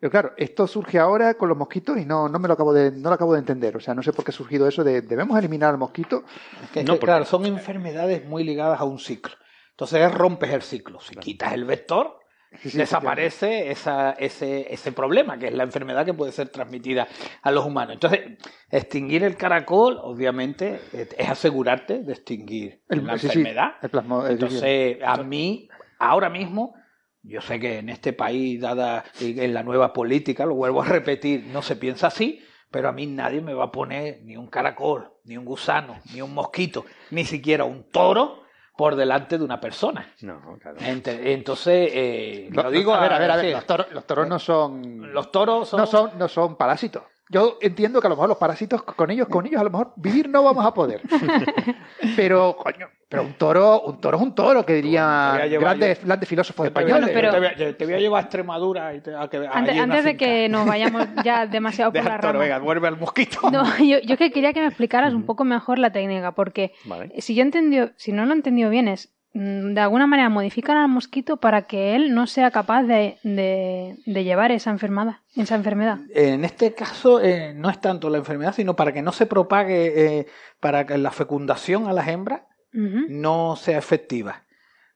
pero claro, esto surge ahora con los mosquitos y no, no me lo acabo de, no lo acabo de entender. O sea, no sé por qué ha surgido eso de debemos eliminar al mosquito. Es que, No, que, porque- claro, son enfermedades muy ligadas a un ciclo. Entonces rompes el ciclo. Si quitas el vector, Sí, sí, desaparece esa, ese, ese problema, que es la enfermedad que puede ser transmitida a los humanos. Entonces, extinguir el caracol, obviamente, es asegurarte de extinguir El- la sí, sí, enfermedad. el. Entonces, a mí, ahora mismo, yo sé que en este país, dada en la nueva política, lo vuelvo a repetir, no se piensa así, pero a mí nadie me va a poner ni un caracol, ni un gusano, ni un mosquito, ni siquiera un toro por delante de una persona. No, claro. Ent- Entonces, eh, Lo- lo digo a ver, a ver, a ver, sí. los toros, los toros no son, Los toros son... no son, no son parásitos. Yo entiendo que a lo mejor los parásitos con ellos, con ellos a lo mejor vivir no vamos a poder. pero, coño, pero un toro, un toro es un toro, que Te dirían grandes, yo- grandes filósofos Yo te voy a- españoles. te voy a- yo te voy a llevar a Extremadura y te- a que Antes, de que nos vayamos ya demasiado por la el toro, rama. venga, vuelve al mosquito. No, yo, yo que quería que me explicaras un poco mejor la técnica, porque Vale. si yo entendió, si no lo he entendido bien, es mm, de alguna manera modifican al mosquito para que él no sea capaz de, de, de llevar esa enfermedad, esa enfermedad. En este caso eh, no es tanto la enfermedad, sino para que no se propague, eh, para que la fecundación a las hembras No sea efectiva.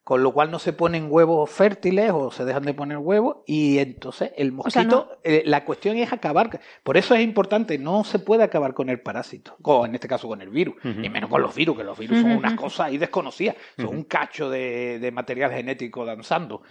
Con lo cual no se ponen huevos fértiles o se dejan de poner huevos y entonces el sea, mosquito, eh, la cuestión es acabar. Por eso es importante, no se puede acabar con el parásito, o en este caso con el virus, Ujú. y menos con los virus, que los virus son unas cosas ahí desconocidas, son un cacho de, de material genético danzando.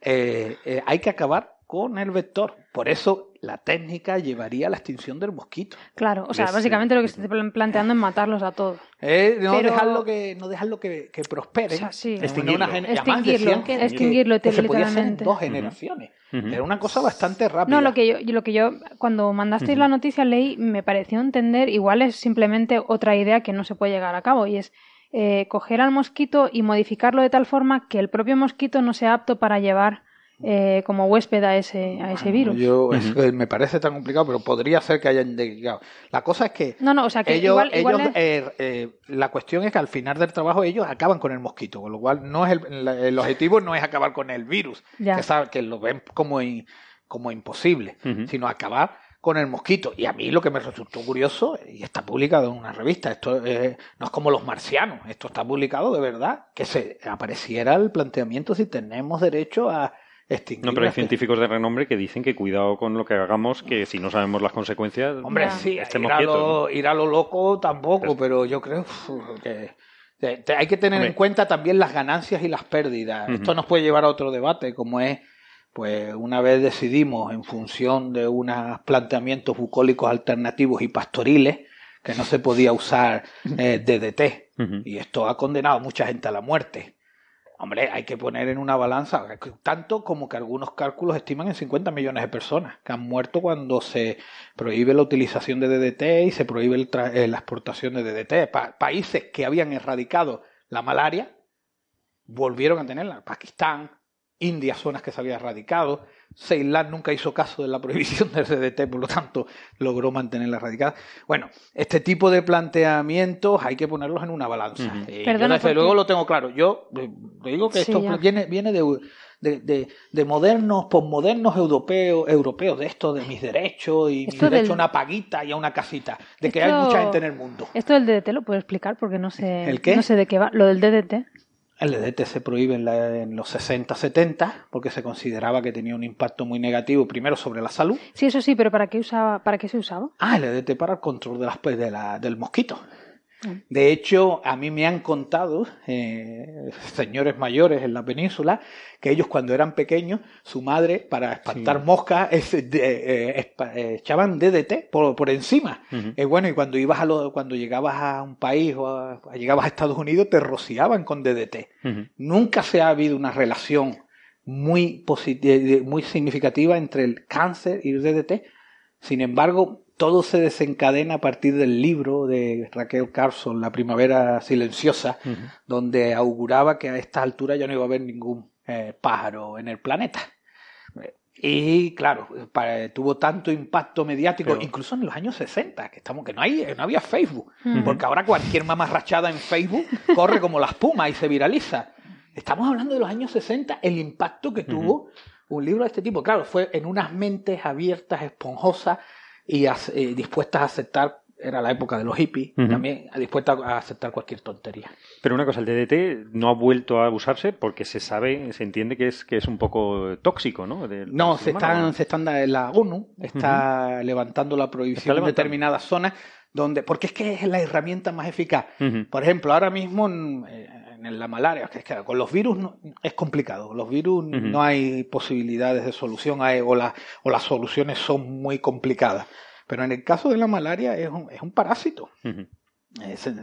Eh, eh, hay que acabar con el vector. Por eso la técnica llevaría a la extinción del mosquito. Claro, o sea, básicamente lo que estoy plan- planteando es matarlos a todos. Eh, no Pero- dejarlo que no dejarlo que, que prospere. O sea, sí. Extinguirlo. Extinguirlo, extinguirlo, que se podía hacer en dos generaciones. Era una cosa bastante rápida. No, lo que yo, yo- lo que yo cuando mandasteis la noticia leí, me pareció entender, igual es simplemente otra idea que no se puede llegar a cabo, y es eh, coger al mosquito y modificarlo de tal forma que el propio mosquito no sea apto para llevar eh, como huésped a ese, a ese virus. Yo, es me parece tan complicado, pero podría ser que hayan llegado. La cosa es que No, no, o sea que ellos, igual, igual ellos, es- eh, eh, la cuestión es que al final del trabajo ellos acaban con el mosquito, con lo cual no es el, el objetivo no es acabar con el virus, Ya. que, sabe- que lo ven como, in- como imposible, sino acabar con el mosquito. Y a mí lo que me resultó curioso, y está publicado en una revista, esto eh, no es como los marcianos, esto está publicado de verdad, que se apareciera el planteamiento si tenemos derecho a extinguir. No, pero hay científicos de renombre que dicen que cuidado con lo que hagamos, que si no sabemos las consecuencias, Hombre, sí, estemos ir a, quietos. lo, ir a lo loco tampoco, Pero- pero yo creo uf, que te- te- hay que tener Hombre. en cuenta también las ganancias y las pérdidas. Esto nos puede llevar a otro debate, como es, pues una vez decidimos en función de unos planteamientos bucólicos alternativos y pastoriles que no se podía usar eh, DDT. Y esto ha condenado a mucha gente a la muerte. Hombre, hay que poner en una balanza, tanto como que algunos cálculos estiman en 50 millones de personas que han muerto cuando se prohíbe la utilización de DDT y se prohíbe eh, la exportación de DDT. Pa- países que habían erradicado la malaria volvieron a tenerla. Pakistán, India, zonas que se había erradicado. Ceilán nunca hizo caso de la prohibición del DDT, por lo tanto logró mantenerla erradicada. Bueno, este tipo de planteamientos hay que ponerlos en una balanza. Eh, Perdona, desde luego lo tengo claro. Yo eh, te digo que Sí, esto ya. viene, viene de, de, de- de modernos, posmodernos europeos, europeos, de esto, de mis derechos y Esto mi derecho del- a una paguita y a una casita, de que hay mucha gente en el mundo. Esto del DDT lo puedo explicar porque no sé, ¿El qué? no sé de qué va. Lo del DDT. El DDT se prohíbe en, la- en los 60-70 porque se consideraba que tenía un impacto muy negativo, primero sobre la salud. Sí, eso sí, pero ¿para qué usaba, para qué se usaba? Ah, el DDT para el control de las, pues, de la- del mosquito. De hecho, a mí me han contado eh, señores mayores en la península que ellos cuando eran pequeños, su madre, para espantar moscas, es- eh, eh, echaban DDT por, por encima. Eh, bueno, y cuando ibas a lo- cuando llegabas a un país o a- llegabas a Estados Unidos, te rociaban con DDT. Nunca se ha habido una relación muy, muy significativa entre el cáncer y el DDT. Sin embargo, todo se desencadena a partir del libro de Raquel Carson, La Primavera Silenciosa, donde auguraba que a esta altura ya no iba a haber ningún eh, pájaro en el planeta. Y claro, para- tuvo tanto impacto mediático, Pero- incluso en los años 60, que estamos que no hay, no había Facebook, porque ahora cualquier mamarrachada en Facebook corre como la espuma y se viraliza. Estamos hablando de los años 60, el impacto que tuvo un libro de este tipo. Claro, fue en unas mentes abiertas, esponjosas y as- eh, dispuestas a aceptar, era la época de los hippies, también dispuestas a aceptar cualquier tontería. Pero una cosa, el DDT no ha vuelto a usarse porque se sabe, se entiende que es que es un poco tóxico, ¿no? No, se están, se están da- la ONU está levantando la prohibición en determinadas zonas donde, porque es que es la herramienta más eficaz. Por ejemplo, ahora mismo en, en la malaria, que es que con los virus no- es complicado. Con los virus no hay posibilidades de solución hay- o, la- o las soluciones son muy complicadas. Pero en el caso de la malaria es un, es un parásito.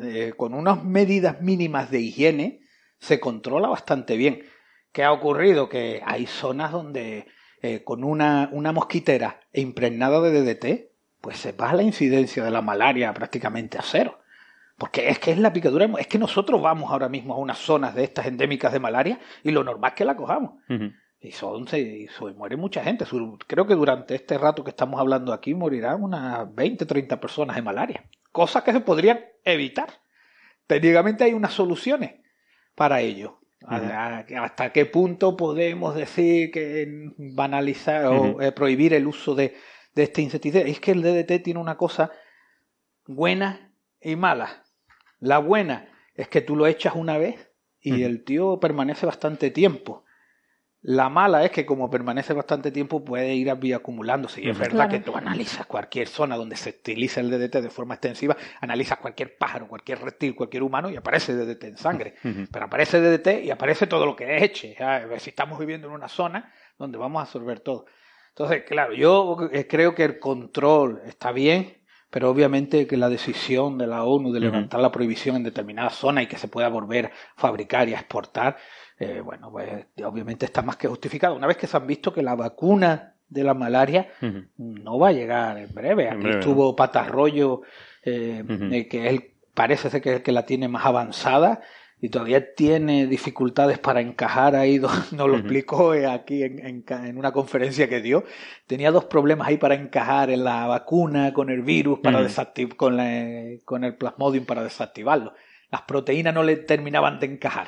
Eh, con unas medidas mínimas de higiene se controla bastante bien. ¿Qué ha ocurrido? Que hay zonas donde eh, con una, una mosquitera impregnada de DDT, pues se baja la incidencia de la malaria prácticamente a cero. Porque es que es la picadura, es que nosotros vamos ahora mismo a unas zonas de estas endémicas de malaria y lo normal es que la cojamos. Y, son, se, muere mucha gente. Creo que durante este rato que estamos hablando aquí morirán unas 20, 30 personas de malaria. Cosas que se podrían evitar. Técnicamente hay unas soluciones para ello. ¿Hasta qué punto podemos decir que banalizar o eh, prohibir el uso de, de este insecticida? Es que el DDT tiene una cosa buena y mala. La buena es que tú lo echas una vez y el tío permanece bastante tiempo. La mala es que como permanece bastante tiempo puede ir acumulándose. Y es verdad Claro. que tú analizas cualquier zona donde se utiliza el DDT de forma extensiva, analizas cualquier pájaro, cualquier reptil, cualquier humano y aparece DDT en sangre. Pero aparece DDT y aparece todo lo que eche. Si estamos viviendo en una zona donde vamos a absorber todo. Entonces, claro, yo creo que el control está bien, pero obviamente que la decisión de la ONU de levantar la prohibición en determinadas zonas y que se pueda volver a fabricar y a exportar, eh, bueno, pues obviamente está más que justificado. Una vez que se han visto que la vacuna de la malaria no va a llegar en breve. Aquí estuvo Patarroyo, eh, Ujú. eh, que él parece ser que es el que la tiene más avanzada y todavía tiene dificultades para encajar ahí. Nos lo explicó eh, aquí en, en una conferencia que dio. Tenía dos problemas ahí para encajar en la vacuna con el virus, para desactiv- con, la- con el plasmodium para desactivarlo. Las proteínas no le terminaban de encajar.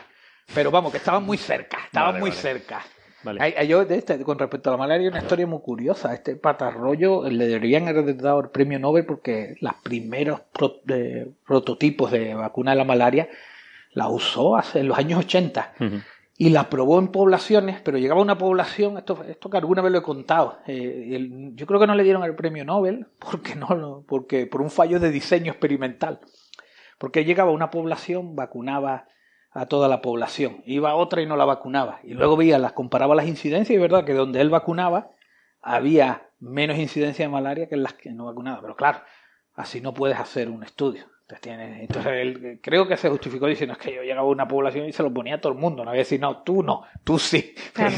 Pero vamos, que estaban muy cerca, estaban Vale, muy vale. cerca. Vale. Hay- hay- yo, de este, con respecto a la malaria, hay una historia muy curiosa. Este patarroyo le deberían haber dado el premio Nobel porque los primeros pro- de- prototipos de vacuna de la malaria la usó hace, en los años 80 Ujú. y la probó en poblaciones, pero llegaba a una población, esto, esto que alguna vez lo he contado, eh, el- yo creo que no le dieron el premio Nobel porque no lo- porque por un fallo de diseño experimental. Porque llegaba a una población, vacunaba a toda la población, iba a otra y no la vacunaba. Y luego veía, las comparaba las incidencias y es verdad que donde él vacunaba había menos incidencia de malaria que en las que no vacunaba. Pero claro, así no puedes hacer un estudio. Entonces, tiene- entonces él creo que se justificó diciendo es que yo llegaba a una población y se lo ponía a todo el mundo. No había decir, no, tú no, tú sí. Claro.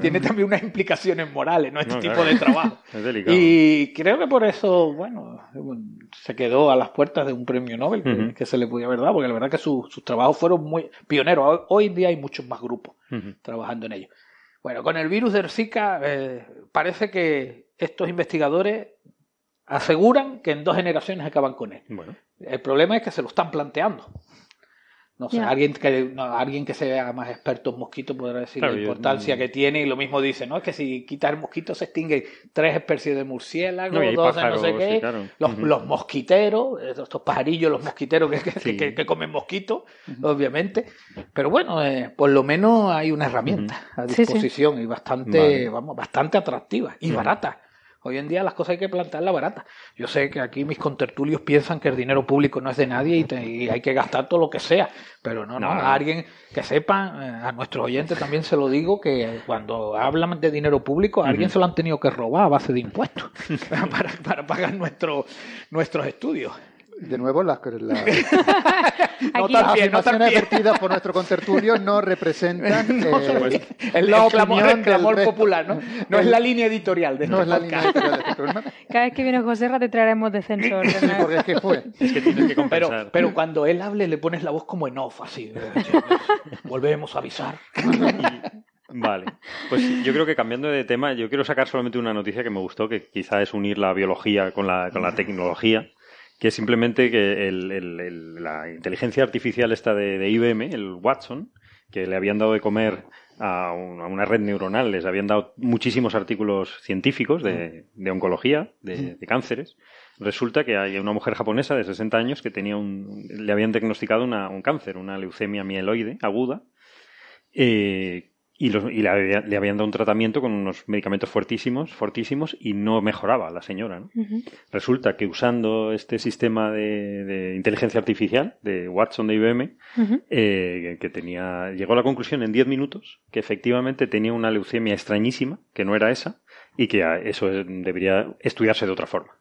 Tiene también unas implicaciones morales, ¿no? Este No, tipo claro. de trabajo. Es delicado. Y creo que por eso, bueno, se quedó a las puertas de un premio Nobel que, se le podía haber dado, porque la verdad que su- sus trabajos fueron muy pioneros. Hoy, en día hay muchos más grupos trabajando en ello. Bueno, con el virus del Zika eh, parece que estos investigadores aseguran que en dos generaciones acaban con él. Bueno. El problema es que se lo están planteando. No sé, alguien que no, alguien que sea más experto en mosquitos podrá decir Claro, la yo- importancia que tiene y lo mismo dice, ¿no? Es que si quitas el mosquito se extinguen tres especies de murciélagos, No, dos de no sé pájaros, qué, sí, claro. los, los mosquiteros, estos pajarillos, los mosquiteros que, que, Sí. que- que comen mosquitos, obviamente. Pero bueno, eh, por lo menos hay una herramienta a Sí, sí. disposición y bastante, Vale. vamos, bastante atractiva y barata. Hoy en día las cosas hay que plantearlas baratas. Yo sé que aquí mis contertulios piensan que el dinero público no es de nadie y, te- y hay que gastar todo lo que sea, pero no, no, No, no. a alguien que sepa, eh, a nuestros oyentes también se lo digo, que cuando hablan de dinero público, a alguien se lo han tenido que robar a base de impuestos para, para pagar nuestro, nuestros estudios. De nuevo, las, las, Aquí- las bien, no tan afirmaciones vertidas por nuestro contertulio no representan No, eh, el, la el clamor, opinión el clamor del resto. popular, ¿no? No es la línea editorial de no este es la línea editorial de este programa, Cada vez que viene José te traeremos descensor. sí, porque es que fue. Es que tienes que Pero, compensar. pero cuando él hable le pones la voz como en off, así. Volvemos a avisar. Vale, pues yo creo que cambiando de tema, yo quiero sacar solamente una noticia que me gustó, que quizá es unir la biología con la, con la tecnología, que es simplemente que el- el- el- la inteligencia artificial esta de, de IBM, el Watson, que le habían dado de comer a, un- a una red neuronal, les habían dado muchísimos artículos científicos de, de oncología, de, de cánceres. Resulta que hay una mujer japonesa de 60 años que tenía un, le habían diagnosticado una- un cáncer, una leucemia mieloide aguda, eh, y, los- y le, le habían dado un tratamiento con unos medicamentos fuertísimos, fortísimos, y no mejoraba la señora. ¿no? Resulta que usando este sistema de, de inteligencia artificial de Watson de IBM, eh, que tenía, llegó a la conclusión en 10 minutos que efectivamente tenía una leucemia extrañísima, que no era esa, y que eso es- debería estudiarse de otra forma.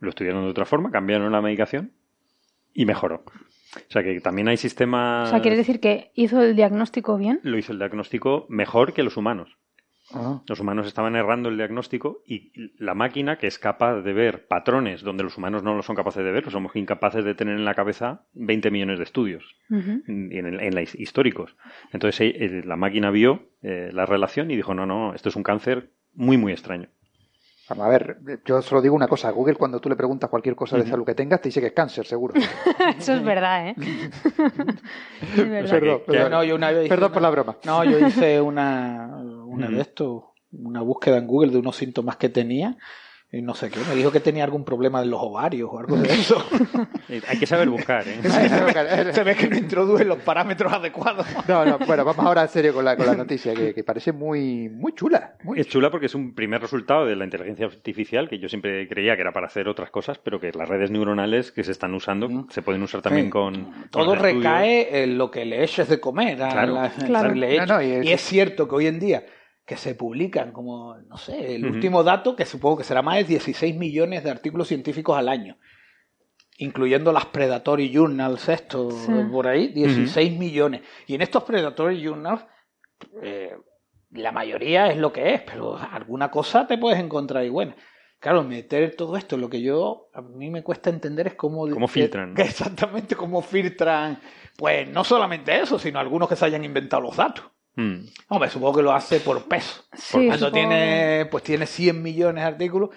Lo estudiaron de otra forma, cambiaron la medicación y mejoró. O sea que también hay sistemas... O sea, quiere decir que hizo el diagnóstico bien. Lo hizo el diagnóstico mejor que los humanos. Ah, Los humanos estaban errando el diagnóstico y la máquina, que es capaz de ver patrones donde los humanos no lo son capaces de ver, pues somos incapaces de tener en la cabeza 20 millones de estudios Ujú. en, en, en la- históricos. Entonces eh, la máquina vio eh, la relación y dijo, no, no, esto es un cáncer muy, muy extraño. Vamos a ver, yo solo digo una cosa. Google, cuando tú le preguntas cualquier cosa de salud que tengas, te dice que es cáncer, seguro. Eso es verdad, ¿eh? es verdad. Perdón, perdón. No, yo una vez Perdón una- por la broma. No, yo hice una, una de esto, una búsqueda en Google de unos síntomas que tenía y no sé qué. Me dijo que tenía algún problema de los ovarios o algo de eso. Hay que saber buscar, ¿eh? Se ve que no introduce los parámetros adecuados. No, no, bueno, vamos ahora en serio con la, con la noticia, que, que parece muy, muy chula. Muy Es chula porque es un primer resultado de la inteligencia artificial que yo siempre creía que era para hacer otras cosas, pero que las redes neuronales que se están usando se pueden usar también Sí. con... con Todo estudios. recae en lo que le eches de comer. a Claro. la- Claro. le No, no, eches. y es- y es cierto que hoy en día que se publican como, no sé, el último dato, que supongo que será más de 16 millones de artículos científicos al año, incluyendo las Predatory Journals, esto, Sí. por ahí, 16 millones. Y en estos Predatory Journals, eh, la mayoría es lo que es, pero alguna cosa te puedes encontrar y bueno. Claro, meter todo esto, lo que yo, a mí me cuesta entender es cómo... Cómo filtran. que exactamente cómo filtran, pues no solamente eso, sino algunos que se hayan inventado los datos. Mm. Hombre, supongo que lo hace por peso. Sí, Cuando supongo tiene, pues tiene 100 millones de artículos,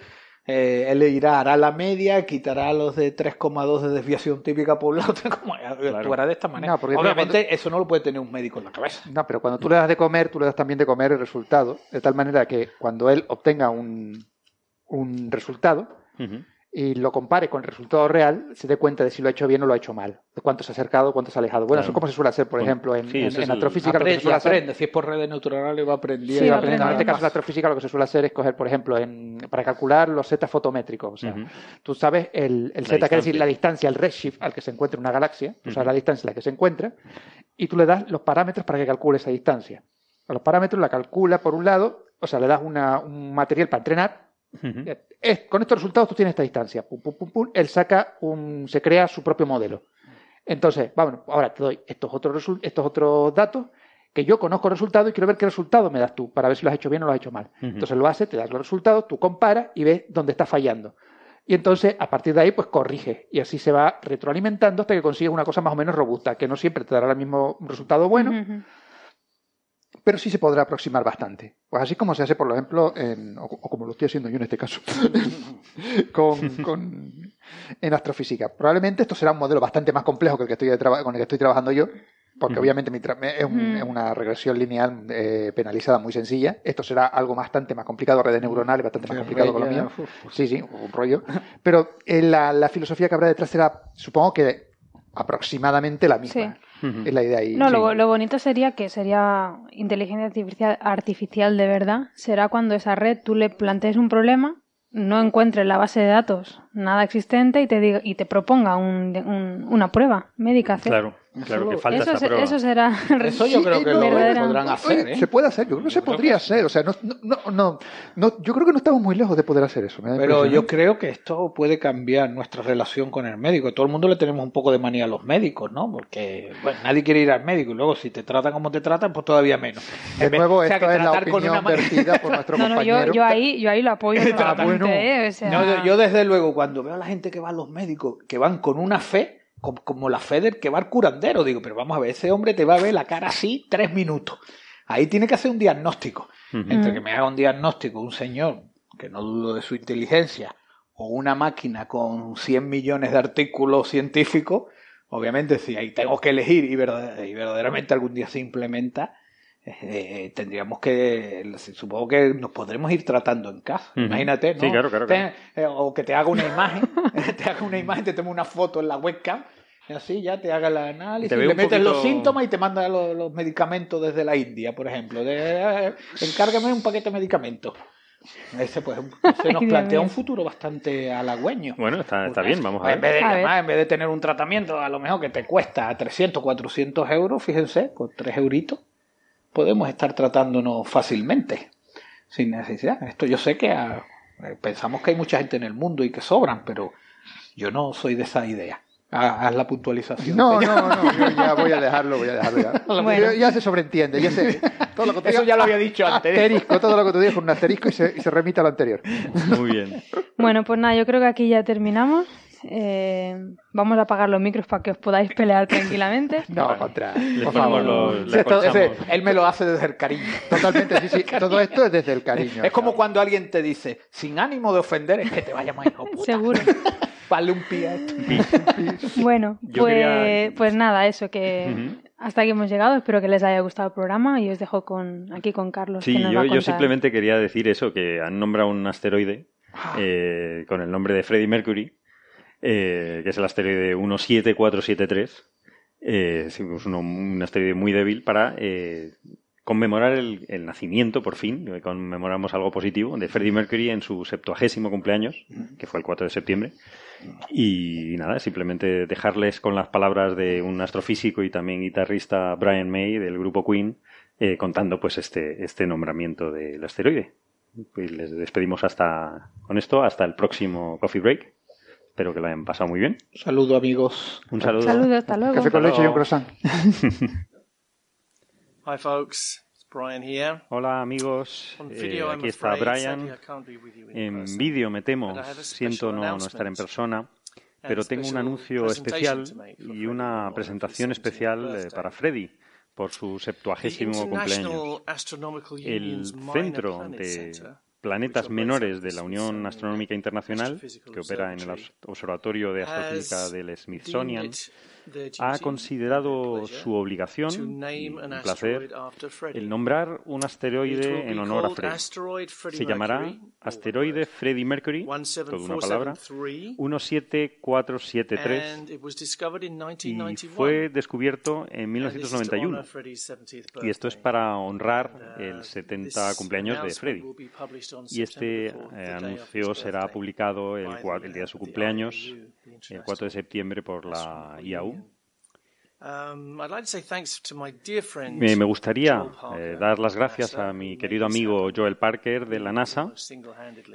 eh, él le irá, hará la media, quitará los de 3,2 de desviación típica por lado, como actuará de esta manera. No, Obviamente eso no lo puede tener un médico en la cabeza. No, pero cuando tú le das de comer, tú le das también de comer el resultado, de tal manera que cuando él obtenga un, un resultado. Y lo compare con el resultado real, se dé cuenta de si lo ha hecho bien o lo ha hecho mal, de cuánto se ha acercado, cuánto se ha alejado. Bueno, Claro. eso como se suele hacer, por Bueno, ejemplo, en, sí, en- en es el- astrofísica. lo que se Aprende, hacer- aprende. Si es por redes neuronales va aprendiendo. Sí, va aprendiendo. En este caso, la astrofísica lo que se suele hacer es coger, por ejemplo, en, para calcular los z fotométricos. O sea, tú sabes el, el z, quiere decir la distancia, el redshift al que se encuentra una galaxia, tú sabes Ujú. la distancia en la que se encuentra, y tú le das los parámetros para que calcule esa distancia. A los parámetros la calcula por un lado, o sea, le das una- un material para entrenar. Es- con estos resultados tú tienes esta distancia. Pum, pum, pum, pum, él saca un, se crea su propio modelo. Entonces, vamos, ahora te doy estos otros, estos otros datos que yo conozco el resultado y quiero ver qué resultado me das tú para ver si lo has hecho bien o lo has hecho mal. Entonces lo hace, te das los resultados, tú comparas y ves dónde está fallando. Y entonces, a partir de ahí, pues corrige. Y así se va retroalimentando hasta que consigues una cosa más o menos robusta, que no siempre te dará el mismo resultado bueno. Pero sí se podrá aproximar bastante. Pues así como se hace, por ejemplo, en, o, o como lo estoy haciendo yo en este caso, con, con- en astrofísica. Probablemente esto será un modelo bastante más complejo que el que estoy con el que estoy trabajando yo, porque obviamente mi tra- es, un- Ujú. es una regresión lineal eh, penalizada muy sencilla. Esto será algo bastante más complicado, redes neuronales, bastante más complicado que lo mío. Sí, sí, un rollo. Pero eh, la, la filosofía que habrá detrás será, supongo que aproximadamente la misma. Ujú. Es la idea ahí. No, sí. lo, lo bonito sería que sería inteligencia artificial, artificial de verdad. Será cuando esa red tú le plantees un problema no encuentre en la base de datos nada existente y te diga, y te proponga un- un- una prueba médica. hacer. Claro, claro que falta eso, esta se- prueba. eso será Eso yo creo que lo verdadera- podrán hacer, ¿eh? Se puede hacer, yo creo que se podría hacer. O sea, no, no, no, yo creo que no estamos muy lejos de poder hacer eso. Pero yo ¿eh? creo que esto puede cambiar nuestra relación con el médico. Todo el mundo le tenemos un poco de manía a los médicos, ¿no? Porque bueno, nadie quiere ir al médico y luego si te tratan como te tratan, pues todavía menos. De nuevo, o sea, que es la opinión vertida por nuestro No, no, compañero. yo, yo ahí, yo ahí lo apoyo. Ah, bueno. ¿eh? O sea, No, yo, yo desde luego cuando veo a la gente que va a los médicos, que van con una fe, com- como, la fe del que va al curandero, digo, pero vamos a ver, ese hombre te va a ver la cara así tres minutos. Ahí tiene que hacer un diagnóstico. Entre que me haga un diagnóstico un señor, que no dudo de su inteligencia, o una máquina con 100 millones de artículos científicos, obviamente si ahí tengo que elegir y, verdad- y verdaderamente algún día se implementa, eh, tendríamos que, supongo que nos podremos ir tratando en casa. Imagínate, ¿no? Sí, claro, claro, Te- eh, o que te haga una imagen, te haga una imagen, te tome una foto en la webcam, y así ya te haga el análisis, Te le metes los síntomas y te manda los, los medicamentos desde la India, por ejemplo. De, eh, encárgame un paquete de medicamentos. Ese, pues, se nos plantea un futuro bastante halagüeño. Bueno, está, está bien, vamos a En ver. vez, de, además, en vez de tener un tratamiento a lo mejor que te cuesta 300, 400 euros, fíjense, con 3 euritos, podemos estar tratándonos fácilmente, sin necesidad. Esto yo sé que ah, eh, pensamos que hay mucha gente en el mundo y que sobran, pero yo no soy de esa idea. Ah, Haz la puntualización. No, señor. no, no, yo ya voy a dejarlo, voy a dejarlo ya. Bueno. Yo- ya se sobreentiende, ya sé. Todo lo que tú Eso digas, ya lo había dicho antes. Asterisco, todo lo que tú digas con un asterisco y se, y se remite a lo anterior. Muy bien. Bueno, pues nada, yo creo que aquí ya terminamos. Eh, vamos a apagar los micros para que os podáis pelear tranquilamente. No, contra. Le Por favor. los- le Sí, esto- ese- él me lo hace desde el cariño. Totalmente, sí, sí. Todo esto es desde el cariño. Es como cuando alguien te dice, sin ánimo de ofender, es que te vaya más hijo puta. Seguro. Vale un pie a esto. Bueno, Yo pues, quería- pues nada, eso que hasta aquí hemos llegado. Espero que les haya gustado el programa y os dejo con aquí con Carlos. Sí, que nos va yo, a yo contar. simplemente quería decir eso, que han nombrado un asteroide eh, con el nombre de Freddie Mercury, eh, que es el asteroide 17473. Eh, es uno- un asteroide muy débil para eh, conmemorar el, nacimiento, por fin, eh, conmemoramos algo positivo, de Freddie Mercury en su septuagésimo cumpleaños, que fue el 4 de septiembre. Y nada, simplemente dejarles con las palabras de un astrofísico y también guitarrista Brian May del grupo Queen, contando pues este, este nombramiento del asteroide. Pues les despedimos hasta con esto, hasta el próximo Coffee Break. Espero que lo hayan pasado muy bien. Saludo amigos. Un saludo. Saludos, hasta luego. Café con leche y un croissant. Hi, folks. Brian here. Hola amigos, Eh, aquí está Brian. En vídeo me temo, siento no, no estar en persona, pero tengo un anuncio especial y una presentación 70th especial eh, para Freddy por su septuagésimo cumpleaños. El Centro de planetas menores de la Unión Astronómica Internacional, que opera en el Observatorio de Astrofísica del Smithsonian, ha considerado su obligación un placer Freddie. el nombrar un asteroide en honor a Freddie Se llamará asteroide Freddie Mercury, toda una palabra, 17473, 17473 and it was discovered in y 1991. fue descubierto en And this is to 1991. honor Freddie's 70th Y esto es para honrar And, el uh, 70 this cumpleaños de on Y este September the 4th, eh, anuncio será publicado el, el día de uh, su cumpleaños, el 4 de septiembre, por la IAU. Me, gustaría eh, dar las gracias a mi who querido amigo Joel Parker de la NASA,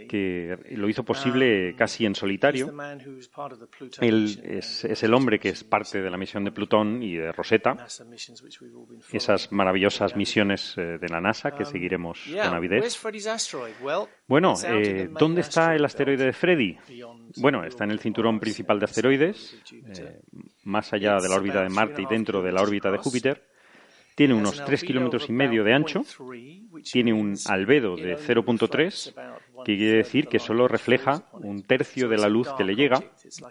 que lo hizo posible Um, casi en solitario. Él es, el hombre que es parte de la misión de Plutón y de Rosetta, esas maravillosas misiones eh, de la NASA que Um, seguiremos con avidez. Bueno, eh, ¿dónde está el asteroid asteroide de Freddy? Bueno, está en el cinturón principal de asteroides, eh, más allá de la órbita de Marte y dentro de la órbita de. Júpiter. Tiene unos an 3 albedo kilómetros y medio de ancho, 0.3, which tiene un albedo de only 0.3, reflects about one que quiere decir que solo refleja un tercio de la luz que le llega,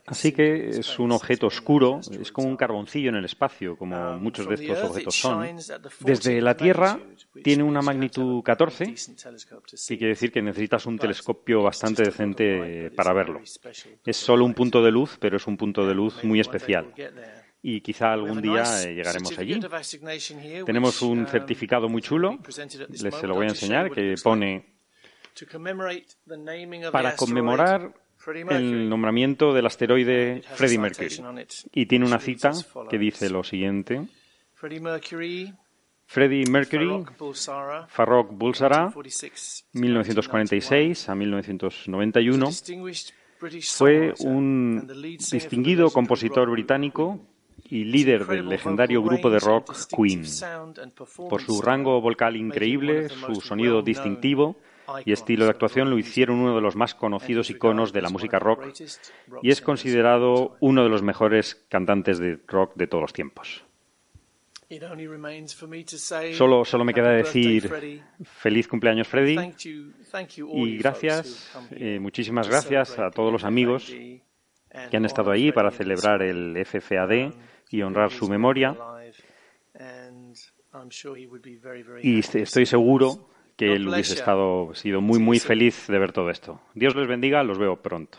así que es un objeto oscuro, es como un carboncillo en el espacio, como muchos de estos objetos son. Desde 14th la Tierra tiene una magnitud a 14, decent telescope to see. que quiere decir que necesitas un telescopio bastante decente para verlo. Es solo un punto de luz, pero es un punto de luz muy especial. Y quizá algún día eh, llegaremos allí. Tenemos un um, certificado muy chulo, les se lo voy a enseñar, que pone para conmemorar el nombramiento del asteroide Freddie Mercury. Y tiene una cita que dice lo siguiente. Freddie Mercury, Farrokh Bulsara, Farrokh Bulsara, 1946 1946 a 1991, distinguished British fue un distinguido compositor británico y líder del legendario grupo de rock Queen. Por su rango vocal increíble, su sonido distintivo y estilo de actuación lo hicieron uno de los más conocidos iconos de la música rock y es considerado uno de los mejores cantantes de rock de todos los tiempos. Solo, solo me queda decir feliz cumpleaños Freddy y gracias, eh, muchísimas gracias a todos los amigos que han estado ahí para celebrar el FFAD y honrar su memoria y estoy seguro que él hubiese estado sido muy muy feliz de ver todo esto. Dios les bendiga, los veo pronto.